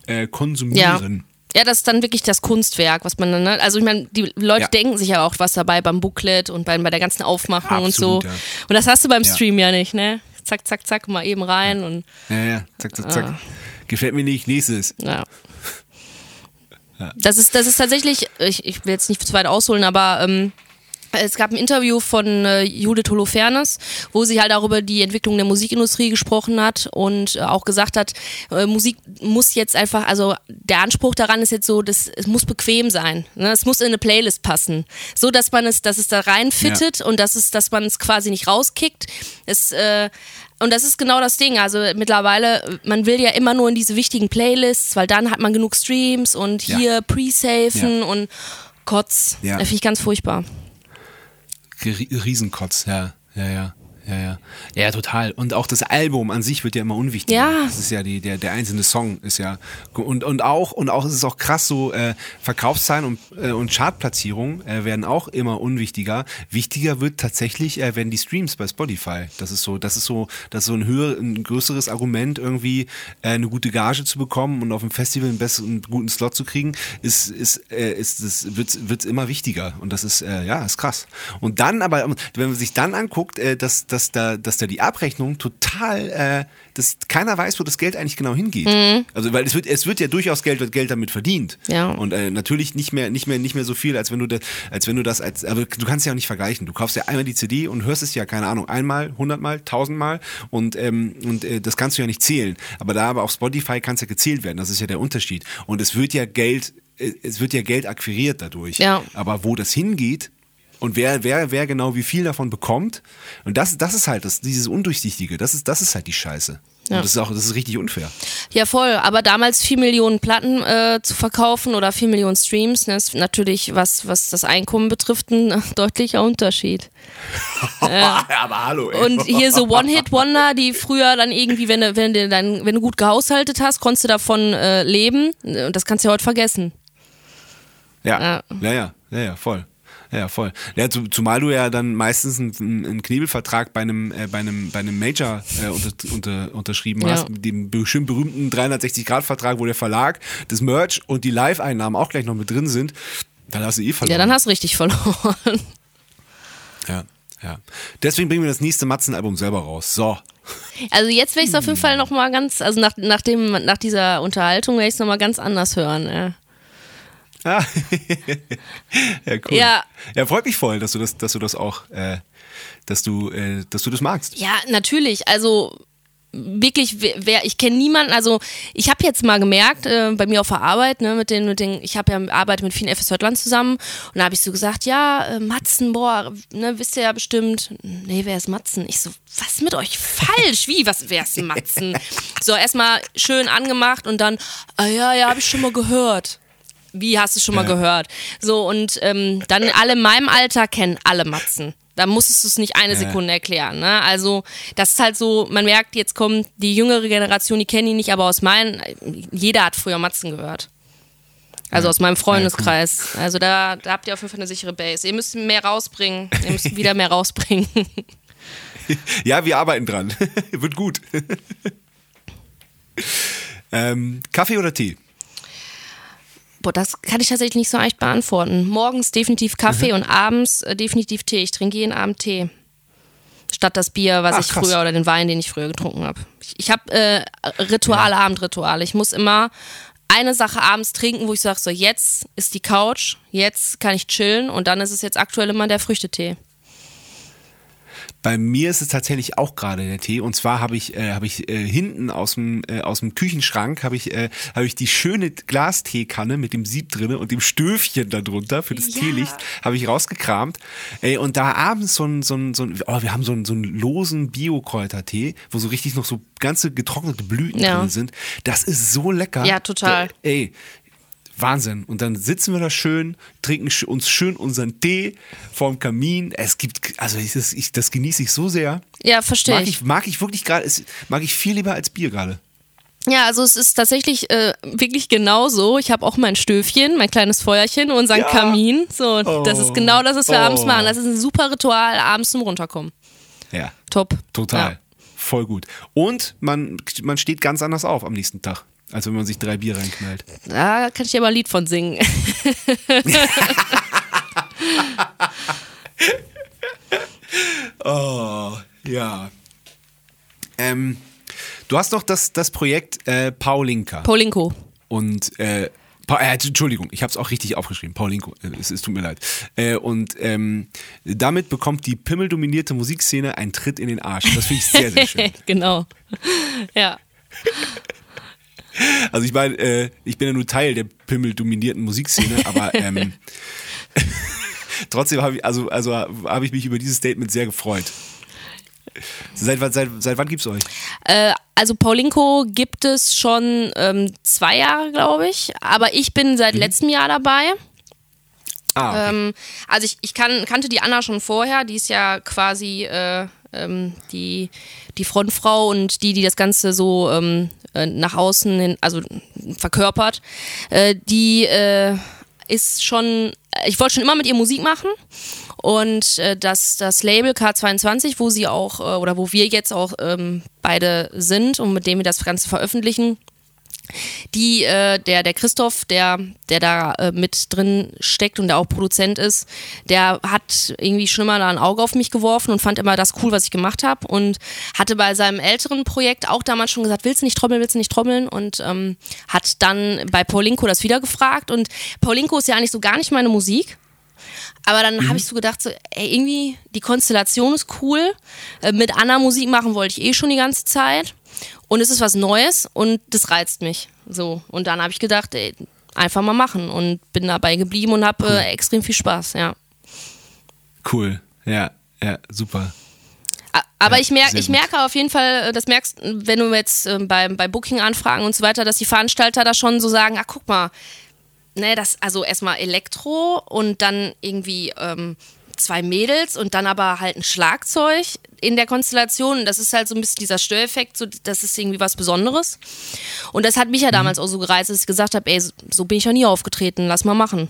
äh, konsumieren. Ja, das ist dann wirklich das Kunstwerk, was man dann, ne? also ich meine, die Leute Ja. denken sich ja auch was dabei beim Booklet und bei, bei der ganzen Aufmachung und so. Absolut, ja. Und das hast du beim Ja. Stream ja nicht, ne? Zack, zack, zack, mal eben rein und Ja, ja, zack, zack, Ah. zack. Gefällt mir nicht, nächstes. ja. Das ist, das ist tatsächlich, ich, ich will jetzt nicht zu weit ausholen, aber ähm, es gab ein Interview von äh, Judith Holofernes, wo sie halt darüber die Entwicklung der Musikindustrie gesprochen hat und äh, auch gesagt hat, äh, Musik muss jetzt einfach, also der Anspruch daran ist jetzt so, dass es muss bequem sein. Ne? Es muss in eine Playlist passen. So dass man es, dass es da reinfittet und dass es, dass man es quasi nicht rauskickt. Es, äh, und das ist genau das Ding. Also mittlerweile, man will ja immer nur in diese wichtigen Playlists, weil dann hat man genug Streams und Ja. hier pre-safen Ja. und Kotz. Ja. Das finde ich ganz furchtbar. Rie- Riesenkotz, ja, ja, ja. Ja, ja. Ja, total. Und auch das Album an sich wird ja immer unwichtiger. Ja. Das ist ja die, der, der einzelne Song ist ja. Und, und auch, und auch ist es auch krass so, äh, Verkaufszahlen und, äh, und Chartplatzierungen äh, werden auch immer unwichtiger. Wichtiger wird tatsächlich, äh, werden die Streams bei Spotify. Das ist so, das ist so, das ist so ein höher, ein größeres Argument, irgendwie äh, eine gute Gage zu bekommen und auf dem Festival einen besseren, einen guten Slot zu kriegen, ist, ist, äh, ist, das wird, wird's immer wichtiger. Und das ist, äh, ja, ist krass. Und dann aber, wenn man sich dann anguckt, äh, dass, dass, da, dass da die Abrechnung total, äh, dass keiner weiß, wo das Geld eigentlich genau hingeht. Also, weil es wird, es wird ja durchaus Geld, wird Geld damit verdient. Ja. Und äh, natürlich nicht mehr, nicht mehr, nicht mehr so viel, als wenn du, das, als wenn du das als, aber du kannst ja auch nicht vergleichen. Du kaufst ja einmal die CD und hörst es ja, keine Ahnung, einmal, hundertmal, tausendmal und, ähm, und äh, das kannst du ja nicht zählen. Aber da aber auf Spotify kann es ja gezählt werden. Das ist ja der Unterschied. Und es wird ja Geld, äh, es wird ja Geld akquiriert dadurch. Ja. Aber wo das hingeht, und wer, wer, wer genau wie viel davon bekommt, und das, das ist halt das, dieses Undurchsichtige, das ist, das ist halt die Scheiße. Ja. Und das ist auch, das ist richtig unfair. Ja, voll. Aber damals vier Millionen Platten äh, zu verkaufen oder vier Millionen Streams, ne, ist natürlich, was, was das Einkommen betrifft, ein äh, deutlicher Unterschied. aber hallo, ey. Und hier so One-Hit-Wonder, die früher dann irgendwie, wenn du, wenn du, dann, wenn du gut gehaushaltet hast, konntest du davon äh, leben. Und das kannst du ja heute vergessen. Ja, Ja. ja, ja, ja, ja, voll. Ja, voll. Ja, zu, zumal du ja dann meistens einen, einen Knebelvertrag bei einem, äh, bei einem, bei einem Major äh, unter, unter, unterschrieben Ja. hast, mit dem bestimmt berühmten 360-Grad-Vertrag, wo der Verlag, das Merch und die Live-Einnahmen auch gleich noch mit drin sind, dann hast du eh verloren. Ja, dann hast du richtig verloren. ja, ja. Deswegen bringen wir das nächste Matzen-Album selber raus. So. Also jetzt werde ich es auf jeden Fall nochmal ganz, also nach, nach, dem, nach dieser Unterhaltung werde ich es nochmal ganz anders hören. Ja. Ah. ja, cool. Ja. ja, freut mich voll, dass du das, dass du das auch, äh, dass du, äh, dass du das magst. Ja, natürlich. Also wirklich, wer, ich kenne niemanden, also ich habe jetzt mal gemerkt, äh, bei mir auf der Arbeit, ne, mit den, mit den, ich habe ja arbeite mit vielen FSJ-Lern zusammen und da habe ich so gesagt, ja, äh, Matzen, boah, ne, wisst ihr ja bestimmt, nee, wer ist Matzen? Ich so, was mit euch falsch? Wie, was, wer ist Matzen? So, erstmal schön angemacht und dann, ah ja, ja, habe ich schon mal gehört. Wie hast du schon mal Ja. gehört? So, und ähm, dann alle in meinem Alter kennen alle Matzen. Da musstest du es nicht eine Ja. Sekunde erklären. Ne? Also, das ist halt so, man merkt, jetzt kommt die jüngere Generation, die kennen ihn nicht, aber aus meinen, jeder hat früher Matzen gehört. Also aus meinem Freundeskreis. Also da, da habt ihr auf jeden Fall eine sichere Base. Ihr müsst mehr rausbringen. Ihr müsst wieder mehr rausbringen. Ja, wir arbeiten dran. Wird gut. ähm, Kaffee oder Tee? Boah, das kann ich tatsächlich nicht so echt beantworten. Morgens definitiv Kaffee Mhm. und abends äh, definitiv Tee. Ich trinke jeden Abend Tee. Statt das Bier, was Ach, ich krass. früher oder den Wein, den ich früher getrunken habe. Ich, ich habe äh, Rituale, Abendrituale. Ich muss immer eine Sache abends trinken, wo ich sage, so jetzt ist die Couch, jetzt kann ich chillen und dann ist es jetzt aktuell immer der Früchtetee. Bei mir ist es tatsächlich auch gerade der Tee. Und zwar habe ich, äh, habe ich äh, hinten aus dem, äh, aus dem Küchenschrank habe ich, äh, habe ich die schöne Glasteekanne mit dem Sieb drinne und dem Stöfchen darunter für das Ja. Teelicht habe ich rausgekramt. Ey, und da abends so ein, so ein, so ein oh, wir haben so einen, so einen losen Bio-Kräutertee, wo so richtig noch so ganze getrocknete Blüten Ja. drin sind. Das ist so lecker. Ja, total. Da, ey, Wahnsinn. Und dann sitzen wir da schön, trinken uns schön unseren Tee vorm Kamin. Es gibt, also ich, das, ich, das genieße ich so sehr. Ja, verstehe Mag ich. mag ich wirklich gerade, mag ich viel lieber als Bier gerade. Ja, also es ist tatsächlich äh, wirklich genau so. Ich habe auch mein Stöfchen, mein kleines Feuerchen, unseren Ja. Kamin. So, das ist genau das, was wir Oh. abends machen. Das ist ein super Ritual abends zum Runterkommen. Ja, Top. total. Ja. Voll gut. Und man, man steht ganz anders auf am nächsten Tag. Als wenn man sich drei Bier reinknallt. Da kann ich dir mal ein Lied von singen. Oh, ja. Ähm, du hast doch das, das Projekt äh, Paulinka. Paulinko. Und äh, Pa äh, Entschuldigung, ich habe es auch richtig aufgeschrieben. Paulinko, äh, es, es tut mir leid. Äh, und ähm, damit bekommt die pimmeldominierte Musikszene einen Tritt in den Arsch. Das finde ich sehr, sehr schön. genau. Ja. Also ich meine, äh, ich bin ja nur Teil der pimmeldominierten Musikszene, aber ähm, trotzdem habe ich, also, also habe ich mich über dieses Statement sehr gefreut. Seit, seit, seit wann gibt's euch? Äh, also Paulinko gibt es schon ähm, zwei Jahre, glaube ich. Aber ich bin seit mhm. letztem Jahr dabei. Ah, okay. ähm, also ich, ich kann, kannte die Anna schon vorher, die ist ja quasi äh, ähm, die, die Frontfrau und die, die das Ganze so ähm, äh, nach außen hin, also verkörpert. Äh, die äh, ist schon, ich wollte schon immer mit ihr Musik machen und äh, das, das Label K22, wo sie auch, äh, oder wo wir jetzt auch ähm, beide sind und mit dem wir das Ganze veröffentlichen, die, äh, der, der Christoph, der, der da äh, mit drin steckt und der auch Produzent ist, der hat irgendwie schon immer da ein Auge auf mich geworfen und fand immer das cool, was ich gemacht habe und hatte bei seinem älteren Projekt auch damals schon gesagt, willst du nicht trommeln, willst du nicht trommeln und ähm, hat dann bei Paulinko das wieder gefragt und Paulinko ist ja eigentlich so gar nicht meine Musik. Aber dann mhm. habe ich so gedacht, so, ey, irgendwie die Konstellation ist cool. Äh, mit Anna Musik machen wollte ich eh schon die ganze Zeit. Und es ist was Neues und das reizt mich. So. Und dann habe ich gedacht, ey, einfach mal machen und bin dabei geblieben und habe äh, extrem viel Spaß, ja. Cool, ja, ja, super. Aber ja, ich, merke, ich merke auf jeden Fall, äh, das merkst wenn du jetzt äh, bei, bei Booking-Anfragen und so weiter, dass die Veranstalter da schon so sagen, ach guck mal, ne, das, also erstmal Elektro und dann irgendwie ähm, zwei Mädels und dann aber halt ein Schlagzeug in der Konstellation. Das ist halt so ein bisschen dieser Störeffekt, so, das ist irgendwie was Besonderes. Und das hat mich ja mhm. damals auch so gereizt, dass ich gesagt habe, ey, so bin ich ja nie aufgetreten, lass mal machen.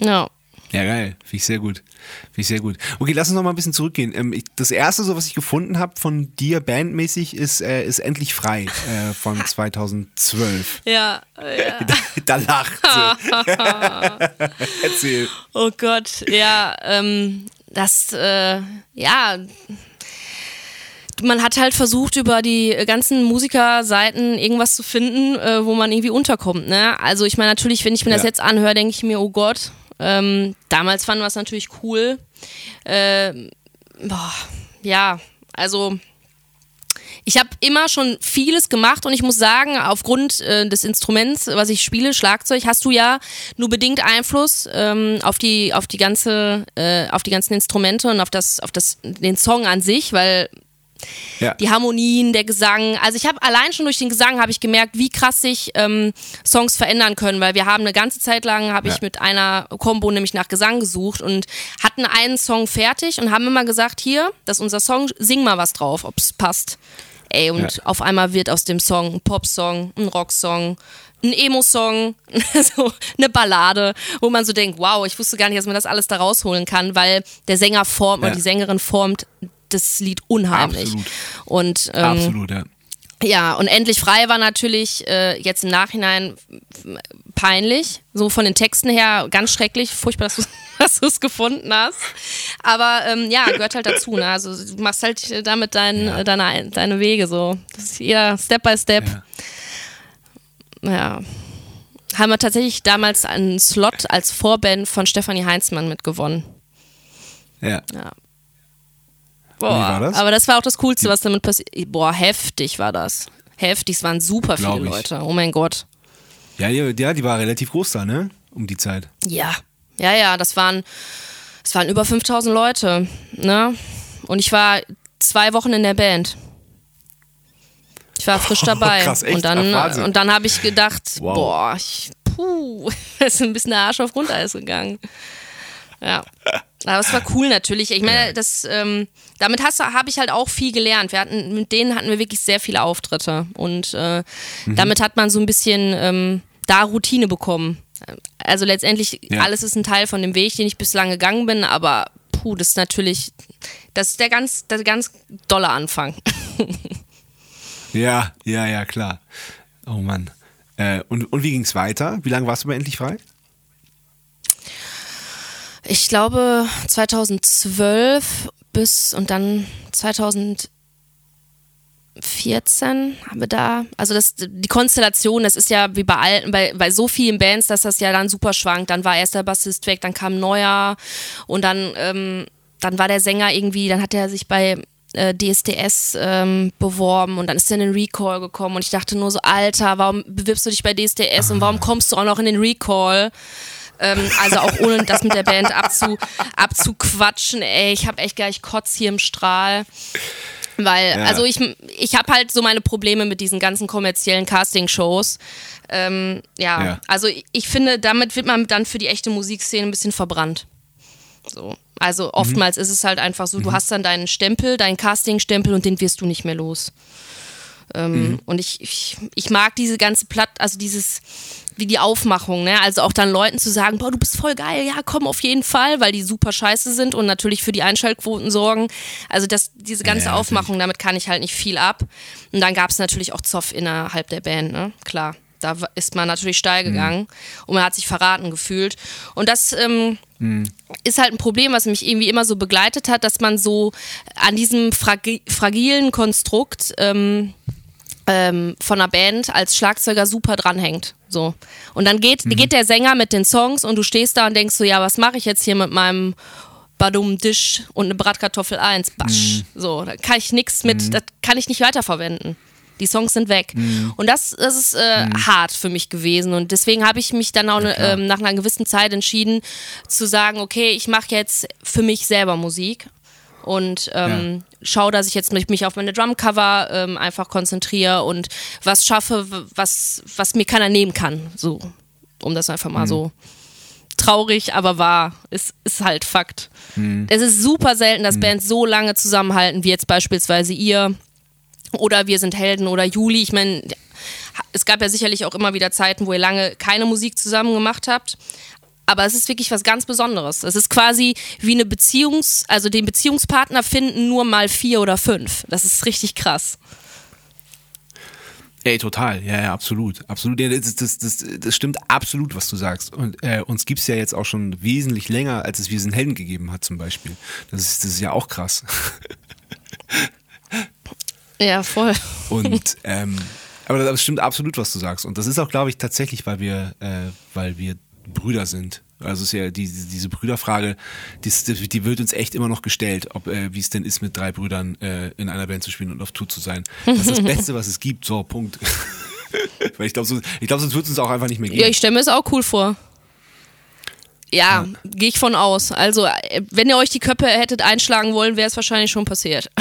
Ja. Ja, geil. Finde ich sehr gut. Finde ich sehr gut. Okay, lass uns noch mal ein bisschen zurückgehen. Ähm, ich, das erste, so was ich gefunden habe von dir bandmäßig, ist, äh, ist Endlich frei äh, von 2012. Ja, ja. Da, da lacht sie. Erzähl. Oh Gott, ja, ähm, das, äh, ja man hat halt versucht, über die ganzen Musikerseiten irgendwas zu finden, äh, wo man irgendwie unterkommt. Ne? Also ich meine, natürlich, wenn ich mir ja. das jetzt anhöre, denke ich mir, oh Gott, ähm, damals fanden wir es natürlich cool. Äh, boah, ja, also ich habe immer schon vieles gemacht und ich muss sagen, aufgrund äh, des Instruments, was ich spiele, Schlagzeug, hast du ja nur bedingt Einfluss ähm, auf die auf die ganze äh, auf die ganzen Instrumente und auf das auf das den Song an sich, weil ja. Die Harmonien, der Gesang. Also ich habe allein schon durch den Gesang habe ich gemerkt, wie krass sich ähm, Songs verändern können, weil wir haben eine ganze Zeit lang habe ja. ich mit einer Combo nämlich nach Gesang gesucht und hatten einen Song fertig und haben immer gesagt, hier, das ist unser Song, sing mal was drauf, ob es passt. Ey, und ja. auf einmal wird aus dem Song ein Popsong, ein Rocksong, ein Emo-Song, so eine Ballade, wo man so denkt, wow, ich wusste gar nicht, dass man das alles da rausholen kann, weil der Sänger formt ja. und die Sängerin formt das Lied unheimlich. Absolut. Und, ähm, Absolut, ja. Ja, und endlich frei war natürlich äh, jetzt im Nachhinein peinlich, so von den Texten her ganz schrecklich, furchtbar, dass du es gefunden hast. Aber ähm, ja, gehört halt dazu. Ne? Also du machst halt damit dein, ja. deine, deine Wege so. Das ist eher Step by Step. Ja. ja. Haben wir tatsächlich damals einen Slot als Vorband von Stefanie Heinzmann mitgewonnen. Ja. ja. Boah, das? aber das war auch das Coolste, was damit passiert. Boah, heftig war das. Heftig, es waren super viele Leute. Oh mein Gott. Ja, ja, die war relativ groß da, ne? Um die Zeit. Ja, ja, ja, das waren, das waren über 5000 Leute, ne? Und ich war zwei Wochen in der Band. Ich war frisch dabei. Krass, echt? Und dann, Ach, und dann habe ich gedacht, wow. boah, ich, puh, ist ein bisschen der Arsch auf Grundeis gegangen. Ja. Aber es war cool natürlich. Ich meine, das, ähm, damit habe ich halt auch viel gelernt. Wir hatten, mit denen hatten wir wirklich sehr viele Auftritte. Und äh, mhm. damit hat man so ein bisschen ähm, da Routine bekommen. Also letztendlich, ja. alles ist ein Teil von dem Weg, den ich bislang gegangen bin, aber puh, das ist natürlich, das ist der ganz, der ganz dolle Anfang. Ja, ja, ja, klar. Oh Mann. Äh, und, und wie ging es weiter? Wie lange warst du bei Endlich Frei? Ich glaube 2012 bis und dann 2014 haben wir da, also das, die Konstellation, das ist ja wie bei alten, bei, bei so vielen Bands, dass das ja dann super schwankt. Dann war erst der Bassist weg, dann kam neuer und dann, ähm, dann war der Sänger irgendwie, dann hat er sich bei äh, DSDS ähm, beworben und dann ist er in den Recall gekommen und ich dachte nur so, Alter, warum bewirbst du dich bei DSDS und warum kommst du auch noch in den Recall? Ähm, also auch ohne das mit der Band abzu, abzuquatschen, ey, ich habe echt gleich Kotz hier im Strahl. Weil, Ja. also ich, ich habe halt so meine Probleme mit diesen ganzen kommerziellen Casting-Shows. Ähm, ja, Ja. also ich, ich finde, damit wird man dann für die echte Musikszene ein bisschen verbrannt. So. Also oftmals ist es halt einfach so, du hast dann deinen Stempel, deinen Casting-Stempel und den wirst du nicht mehr los. Ähm, Und ich, ich, ich mag diese ganze Platt, also dieses, wie die Aufmachung, ne? Also auch dann Leuten zu sagen, boah, du bist voll geil, ja, komm auf jeden Fall, weil die super scheiße sind und natürlich für die Einschaltquoten sorgen. Also das, diese ganze Ja, Aufmachung, damit kann ich halt nicht viel ab. Und dann gab es natürlich auch Zoff innerhalb der Band, ne? Klar. Da ist man natürlich steil gegangen und man hat sich verraten gefühlt. Und das ähm, ist halt ein Problem, was mich irgendwie immer so begleitet hat, dass man so an diesem fragi fragilen Konstrukt ähm, ähm, von einer Band als Schlagzeuger super dranhängt. So. Und dann geht, geht der Sänger mit den Songs und du stehst da und denkst so, ja, was mache ich jetzt hier mit meinem Badum Dish und eine Bratkartoffel 1? Basch. So, da kann ich nichts mit, das kann ich nicht weiterverwenden. Die Songs sind weg. Und das, das ist äh, hart für mich gewesen. Und deswegen habe ich mich dann auch ne, ähm, nach einer gewissen Zeit entschieden, zu sagen, okay, ich mache jetzt für mich selber Musik und ähm, schaue, dass ich jetzt mich, mich auf meine Drumcover ähm, einfach konzentriere und was schaffe, was, was mir keiner nehmen kann. So, um das einfach mal so traurig, aber wahr. Ist, ist halt Fakt. Es ist super selten, dass Bands so lange zusammenhalten, wie jetzt beispielsweise ihr oder Wir sind Helden oder Juli. Ich meine, es gab ja sicherlich auch immer wieder Zeiten, wo ihr lange keine Musik zusammen gemacht habt. Aber es ist wirklich was ganz Besonderes. Es ist quasi wie eine Beziehungs-, also den Beziehungspartner finden nur mal vier oder fünf. Das ist richtig krass. Ey, total. Ja, ja, absolut. Absolut. Das, das, das, das stimmt absolut, was du sagst. Und äh, uns gibt's ja jetzt auch schon wesentlich länger, als es Wir sind Helden gegeben hat, zum Beispiel. Das ist, das ist ja auch krass. Ja, voll. Und ähm, aber das stimmt absolut, was du sagst. Und das ist auch, glaube ich, tatsächlich, weil wir, äh, weil wir Brüder sind. Also es ist ja die, diese Brüderfrage, die, die wird uns echt immer noch gestellt, ob äh, wie es denn ist, mit drei Brüdern äh, in einer Band zu spielen und auf Tour zu sein. Das ist das Beste, was es gibt. So, Punkt. Weil ich glaube, so, ich glaube, sonst wird es uns auch einfach nicht mehr geben. Ja, ich stelle mir es auch cool vor. Ja, gehe ich von aus. Also, äh, wenn ihr euch die Köpfe hättet einschlagen wollen, wäre es wahrscheinlich schon passiert.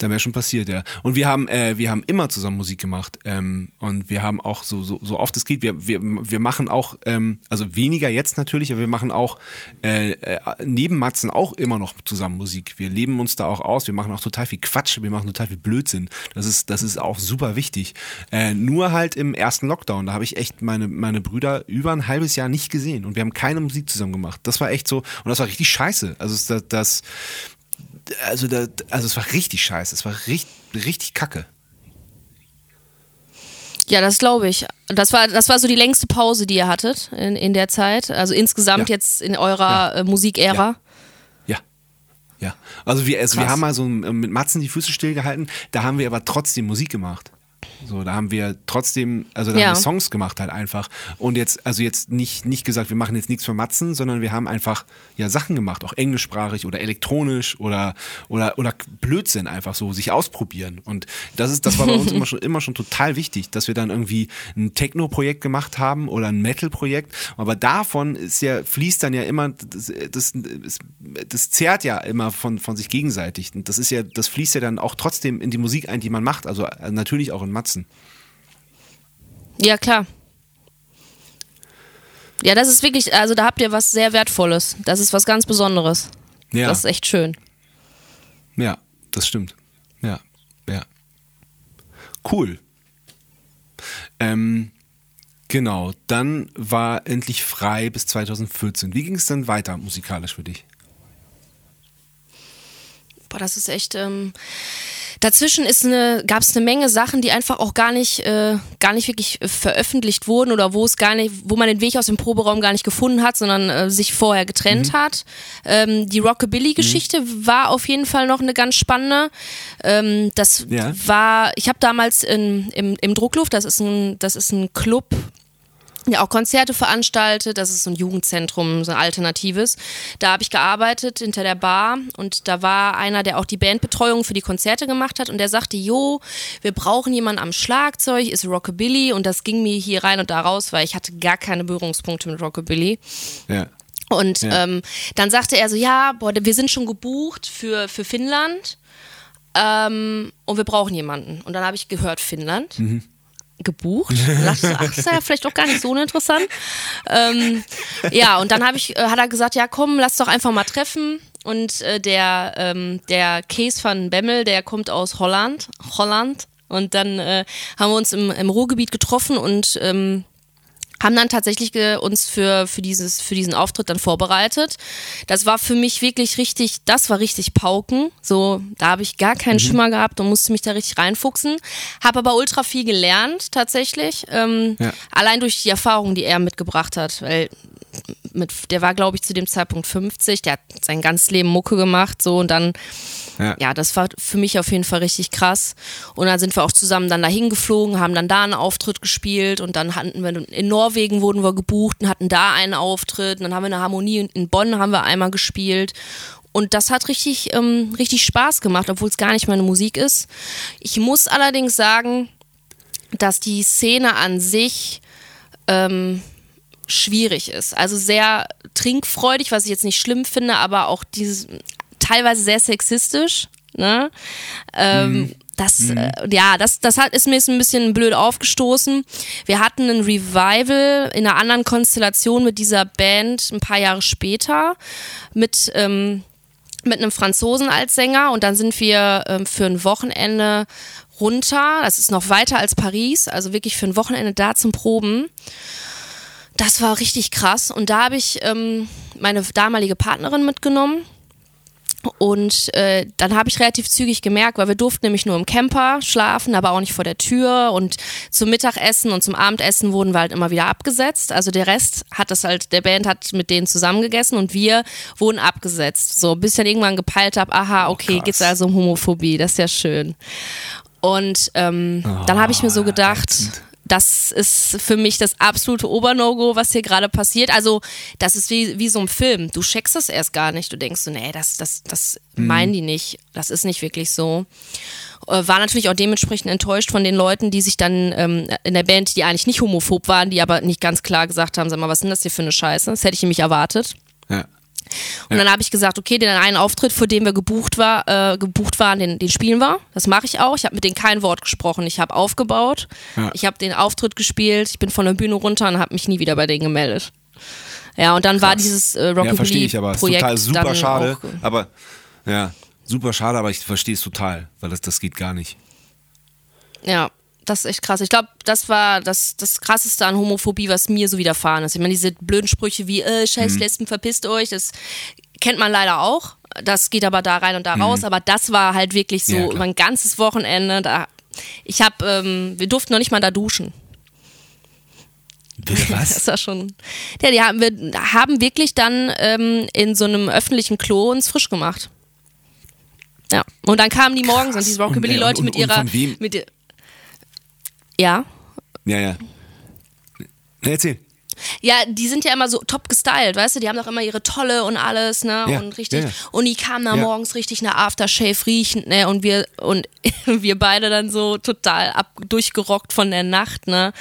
Da wäre schon passiert, ja. Und wir haben, äh, wir haben immer zusammen Musik gemacht. Ähm, und wir haben auch so, so, so oft es geht, wir, wir, wir machen auch, ähm, also weniger jetzt natürlich, aber wir machen auch äh, äh, neben Matzen auch immer noch zusammen Musik. Wir leben uns da auch aus, wir machen auch total viel Quatsch, wir machen total viel Blödsinn. Das ist, das ist auch super wichtig. Äh, nur halt im ersten Lockdown, da habe ich echt meine, meine Brüder über ein halbes Jahr nicht gesehen und wir haben keine Musik zusammen gemacht. Das war echt so, und das war richtig scheiße. Also das, das also, da, also es war richtig scheiße, es war richtig, richtig kacke. Ja, das glaube ich. Das war, das war so die längste Pause, die ihr hattet in, in der Zeit. Also insgesamt Ja. jetzt in eurer Ja. äh, Musikära. Ja. Ja. Also wir, also wir haben mal so äh, mit Matzen die Füße stillgehalten, da haben wir aber trotzdem Musik gemacht. So, da haben wir trotzdem, also da Ja. haben wir Songs gemacht halt einfach. Und jetzt, also jetzt nicht, nicht gesagt, wir machen jetzt nichts für Matzen, sondern wir haben einfach ja Sachen gemacht, auch englischsprachig oder elektronisch oder, oder, oder Blödsinn einfach so, sich ausprobieren. Und das ist, das war bei uns immer schon, immer schon total wichtig, dass wir dann irgendwie ein Techno-Projekt gemacht haben oder ein Metal-Projekt. Aber davon ist ja, fließt dann ja immer, das, das, das, zehrt ja immer von, von sich gegenseitig. Und das ist ja, das fließt ja dann auch trotzdem in die Musik ein, die man macht. Also äh, natürlich auch in Matzen. Ja, klar. Ja, das ist wirklich, also da habt ihr was sehr Wertvolles. Das ist was ganz Besonderes. Ja. Das ist echt schön. Ja, das stimmt. Ja, ja. Cool. Ähm, genau, dann war endlich frei bis 2014. Wie ging es dann weiter musikalisch für dich? Boah, das ist echt, ähm, Dazwischen ist eine, gab es eine Menge Sachen, die einfach auch gar nicht, äh, gar nicht wirklich äh, veröffentlicht wurden oder wo es gar nicht, wo man den Weg aus dem Proberaum gar nicht gefunden hat, sondern äh, sich vorher getrennt hat. Ähm, die Rockabilly-Geschichte war auf jeden Fall noch eine ganz spannende. Ähm, das Ja. war, ich habe damals in, im, im Druckluft, das ist ein, das ist ein Club, ja auch Konzerte veranstaltet. Das ist so ein Jugendzentrum, so ein alternatives. Da habe ich gearbeitet hinter der Bar und da war einer, der auch die Bandbetreuung für die Konzerte gemacht hat und der sagte, jo, wir brauchen jemanden am Schlagzeug, ist Rockabilly und das ging mir hier rein und da raus, weil ich hatte gar keine Berührungspunkte mit Rockabilly. Ja. Und Ja. ähm, dann sagte er so, ja, boah, wir sind schon gebucht für, für Finnland ähm, und wir brauchen jemanden. Und dann habe ich gehört, Finnland. Gebucht. Und dachte ach, ist ja vielleicht auch gar nicht so uninteressant. Ähm, ja, und dann ich, äh, hat er gesagt, ja komm, lass doch einfach mal treffen. Und äh, der, ähm, der Kees van Bemmel, der kommt aus Holland. Holland. Und dann äh, haben wir uns im, im Ruhrgebiet getroffen und ähm, haben dann tatsächlich uns für, für, dieses, für diesen Auftritt dann vorbereitet. Das war für mich wirklich richtig, das war richtig Pauken. So, da habe ich gar keinen Schimmer gehabt und musste mich da richtig reinfuchsen. Habe aber ultra viel gelernt tatsächlich. Ähm, Ja. Allein durch die Erfahrungen, die er mitgebracht hat. Weil mit, der war, glaube ich, zu dem Zeitpunkt 50, der hat sein ganzes Leben Mucke gemacht, so und dann Ja. ja, das war für mich auf jeden Fall richtig krass. Und dann sind wir auch zusammen dann dahin geflogen, haben dann da einen Auftritt gespielt und dann hatten wir in Norwegen wurden wir gebucht und hatten da einen Auftritt. Und dann haben wir eine Harmonie in Bonn haben wir einmal gespielt. Und das hat richtig, ähm, richtig Spaß gemacht, obwohl es gar nicht meine Musik ist. Ich muss allerdings sagen, dass die Szene an sich ähm, schwierig ist. Also sehr trinkfreudig, was ich jetzt nicht schlimm finde, aber auch dieses teilweise sehr sexistisch. Ne? Ähm, Das, äh, ja, das, das hat, ist mir jetzt ein bisschen blöd aufgestoßen. Wir hatten ein Revival in einer anderen Konstellation mit dieser Band ein paar Jahre später mit, ähm, mit einem Franzosen als Sänger und dann sind wir ähm, für ein Wochenende runter. Das ist noch weiter als Paris, also wirklich für ein Wochenende da zum Proben. Das war richtig krass und da habe ich ähm, meine damalige Partnerin mitgenommen. Und äh, dann habe ich relativ zügig gemerkt, weil wir durften nämlich nur im Camper schlafen, aber auch nicht vor der Tür. Und zum Mittagessen und zum Abendessen wurden wir halt immer wieder abgesetzt. Also der Rest hat das halt, der Band hat mit denen zusammengegessen und wir wurden abgesetzt. So, bis ich dann irgendwann gepeilt habe, aha, okay, krass. geht's also um Homophobie, das ist ja schön. Und ähm, dann habe ich mir so gedacht, das ist für mich das absolute Obernogo, was hier gerade passiert. Also, das ist wie, wie so ein Film. Du checkst es erst gar nicht. Du denkst so, nee, das, das, das meinen die nicht. Das ist nicht wirklich so. Äh, War natürlich auch dementsprechend enttäuscht von den Leuten, die sich dann ähm, in der Band, die eigentlich nicht homophob waren, die aber nicht ganz klar gesagt haben, sag mal, was ist denn das hier für eine Scheiße? Das hätte ich nämlich erwartet. Ja. Und dann habe ich gesagt, okay, den einen Auftritt, für den wir gebucht, war, äh, gebucht waren, den, den spielen wir. Das mache ich auch. Ich habe mit denen kein Wort gesprochen. Ich habe aufgebaut. Ja. Ich habe den Auftritt gespielt. Ich bin von der Bühne runter und habe mich nie wieder bei denen gemeldet. Ja, und dann war dieses äh, Ja, verstehe ich, aber Rockabilly-Projekt total super schade. auch, Aber ja, super schade, aber ich verstehe es total, weil das, das geht gar nicht. Ja, das ist echt krass. Ich glaube, das war das, das krasseste an Homophobie, was mir so widerfahren ist. Ich meine, diese blöden Sprüche wie, äh, scheiß Lesben, verpisst euch, das kennt man leider auch. Das geht aber da rein und da raus. Aber das war halt wirklich so Ja, über ein ganzes Wochenende. Da, ich habe, ähm, wir durften noch nicht mal da duschen. Bitte Das war schon. Ja, die haben, wir haben wirklich dann ähm, in so einem öffentlichen Klo uns frisch gemacht. Ja. Und dann kamen die morgens und diese Und, äh, Rockabilly-Leute und- mit ihrer. Mit, ja. Ja, ja. Na, erzähl. Ja, die sind ja immer so top gestylt, weißt du? Die haben doch immer ihre Tolle und alles, ne? Ja, und richtig. ja, ja. Und die kamen da morgens richtig nach Aftershave riechend, ne? Und wir, und wir beide dann so total ab, durchgerockt von der Nacht, ne?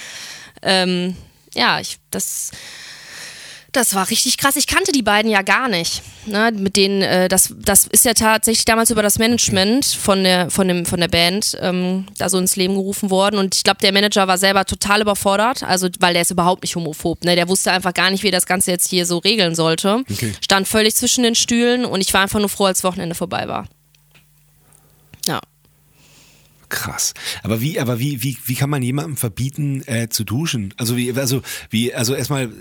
Ähm, ja, ich, das, das war richtig krass. Ich kannte die beiden ja gar nicht. Ne? Mit denen, äh, das, das ist ja tatsächlich damals über das Management von der, von dem, von der Band ähm, da so ins Leben gerufen worden. Und ich glaube, der Manager war selber total überfordert, also weil der ist überhaupt nicht homophob. Ne? Der wusste einfach gar nicht, wie er das Ganze jetzt hier so regeln sollte. Okay. Stand völlig zwischen den Stühlen und ich war einfach nur froh, als Wochenende vorbei war. Krass. Aber wie, aber wie, wie, wie kann man jemandem verbieten, äh, zu duschen? Also wie, also wie, also erstmal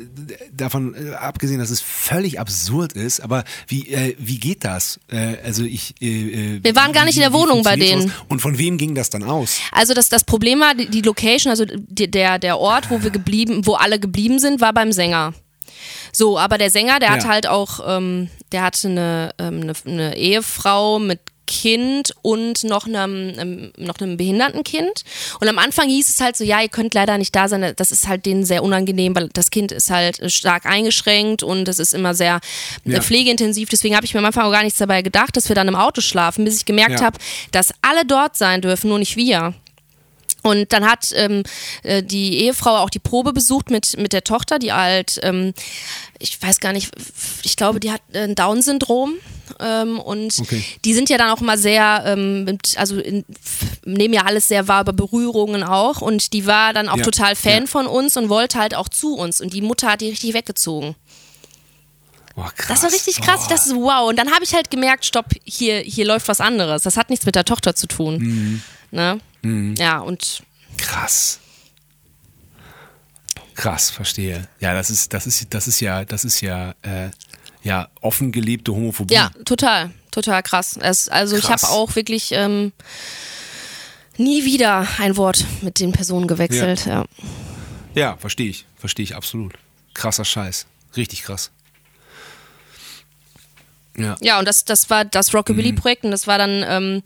davon äh, abgesehen, dass es völlig absurd ist, aber wie, äh, wie geht das? Äh, also ich. Äh, äh Wir waren gar nicht in der Wohnung bei denen. Und von wem ging das dann aus? Also das, das Problem war, die, die Location, also die, der, der Ort, wo wir geblieben, wo alle geblieben sind, war beim Sänger. So, aber der Sänger, der ja. hat halt auch, ähm, der hatte eine, ähm, eine, eine Ehefrau mit Kind und noch einem, ähm, noch einem Behindertenkind. Und am Anfang hieß es halt so, ja, ihr könnt leider nicht da sein. Das ist halt denen sehr unangenehm, weil das Kind ist halt stark eingeschränkt und es ist immer sehr äh, ja. pflegeintensiv. Deswegen habe ich mir am Anfang auch gar nichts dabei gedacht, dass wir dann im Auto schlafen, bis ich gemerkt ja. habe, dass alle dort sein dürfen, nur nicht wir. Und dann hat ähm, äh, die Ehefrau auch die Probe besucht mit, mit der Tochter, die halt, ähm, ich weiß gar nicht, ich glaube, die hat ein Down-Syndrom. Ähm, und okay. die sind ja dann auch immer sehr, ähm, also in, nehmen ja alles sehr wahr über Berührungen auch. Und die war dann auch ja. total Fan ja. von uns und wollte halt auch zu uns. Und die Mutter hat die richtig weggezogen. Oh, das war richtig krass. Oh. Das ist wow. Und dann habe ich halt gemerkt, stopp, hier, hier läuft was anderes. Das hat nichts mit der Tochter zu tun. Mhm. Ne? Mhm. Ja, und. Krass. Krass, verstehe. Ja, das ist, das ist, das ist ja, das ist ja, äh, ja, offen gelebte Homophobie. Ja, total, total krass. Es, also krass. ich habe auch wirklich ähm, nie wieder ein Wort mit den Personen gewechselt. Ja, ja. ja verstehe ich, verstehe ich absolut. Krasser Scheiß, richtig krass. Ja. ja, und das, das war das Rockabilly-Projekt und das war dann, ähm,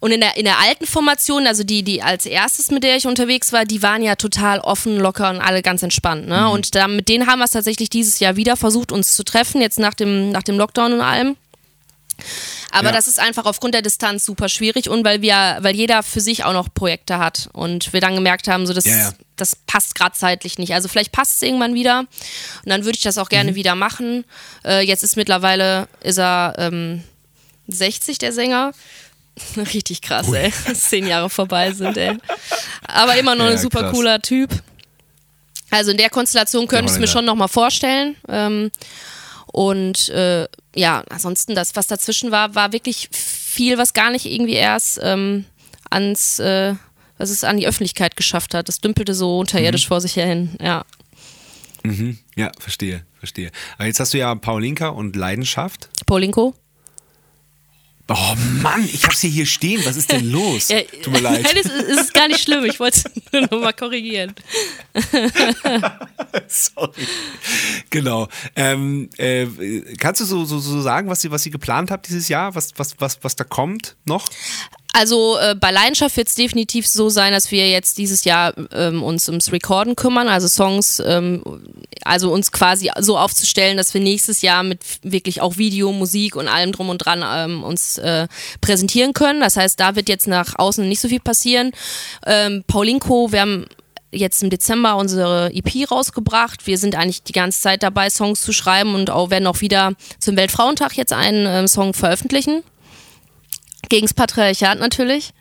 und in der, in der alten Formation, also die, die als erstes, mit der ich unterwegs war, die waren ja total offen, locker und alle ganz entspannt. Ne? Mhm. Und da, mit denen haben wir es tatsächlich dieses Jahr wieder versucht, uns zu treffen, jetzt nach dem, nach dem Lockdown und allem. Aber ja. das ist einfach aufgrund der Distanz super schwierig und weil wir, weil jeder für sich auch noch Projekte hat und wir dann gemerkt haben, so das, ja, ja. Das passt gerade zeitlich nicht. Also vielleicht passt es irgendwann wieder und dann würde ich das auch gerne mhm. wieder machen. Äh, jetzt ist mittlerweile ist er ähm, 60 der Sänger. Richtig krass, Ui. ey. Zehn Jahre vorbei sind, ey. Aber immer noch ein super krass. cooler Typ. Also in der Konstellation könnte ich es mir schon nochmal vorstellen. Ähm, und äh, ja, ansonsten das, was dazwischen war, war wirklich viel, was gar nicht irgendwie erst ähm, ans, äh, was es an die Öffentlichkeit geschafft hat. Das dümpelte so unterirdisch mhm. vor sich hin, ja. Mhm. Ja, verstehe, verstehe. Aber jetzt hast du ja Paulinka und Leidenschaft. Paulinko? Oh Mann, ich hab's hier hier stehen. Was ist denn los? Ja, Tut mir leid. Nein, es ist, es ist gar nicht schlimm. Ich wollte es nur mal korrigieren. Sorry. Genau. Ähm, äh, kannst du so, so, so sagen, was ihr, was ihr geplant habt dieses Jahr? Was, was, was, was da kommt noch? Also äh, bei Leidenschaft wird es definitiv so sein, dass wir jetzt dieses Jahr ähm, uns ums Recorden kümmern, also Songs, ähm, also uns quasi so aufzustellen, dass wir nächstes Jahr mit wirklich auch Video, Musik und allem drum und dran ähm, uns äh, präsentieren können. Das heißt, da wird jetzt nach außen nicht so viel passieren. Ähm, Paulinko, wir haben jetzt im Dezember unsere EP rausgebracht. Wir sind eigentlich die ganze Zeit dabei, Songs zu schreiben und auch werden auch wieder zum Weltfrauentag jetzt einen äh, Song veröffentlichen. Gegens Patriarchat natürlich.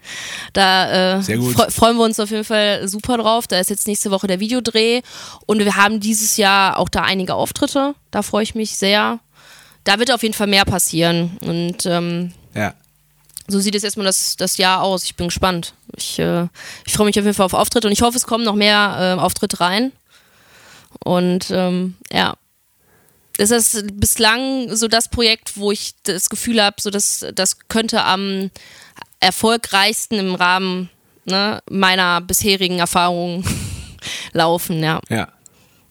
Da äh, fre freuen wir uns auf jeden Fall super drauf. Da ist jetzt nächste Woche der Videodreh und wir haben dieses Jahr auch da einige Auftritte. Da freue ich mich sehr. Da wird auf jeden Fall mehr passieren. Und ähm, ja. so sieht es erstmal das, das Jahr aus. Ich bin gespannt. Ich, äh, ich freue mich auf jeden Fall auf Auftritte und ich hoffe, es kommen noch mehr äh, Auftritte rein. Und ähm, ja, das ist bislang so das Projekt, wo ich das Gefühl habe, so dass das könnte am erfolgreichsten im Rahmen ne, meiner bisherigen Erfahrungen laufen, ja. Ja.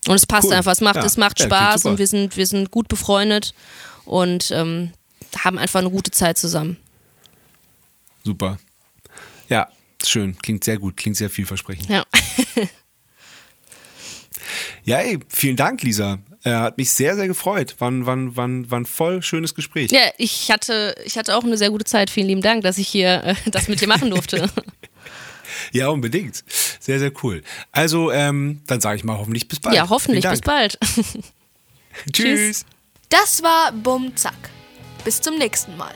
Und es passt cool. einfach, es macht, ja. es macht ja, Spaß und wir sind, wir sind gut befreundet und ähm, haben einfach eine gute Zeit zusammen. Super. Ja, schön. Klingt sehr gut, klingt sehr vielversprechend. Ja. ja, ey, vielen Dank, Lisa. Er hat mich sehr, sehr gefreut. War, war, war, war ein voll schönes Gespräch. Ja, ich hatte, ich hatte auch eine sehr gute Zeit. Vielen lieben Dank, dass ich hier äh, das mit dir machen durfte. ja, unbedingt. Sehr, sehr cool. Also, ähm, dann sage ich mal hoffentlich bis bald. Ja, hoffentlich bis bald. Tschüss. Das war Bum Zack. Bis zum nächsten Mal.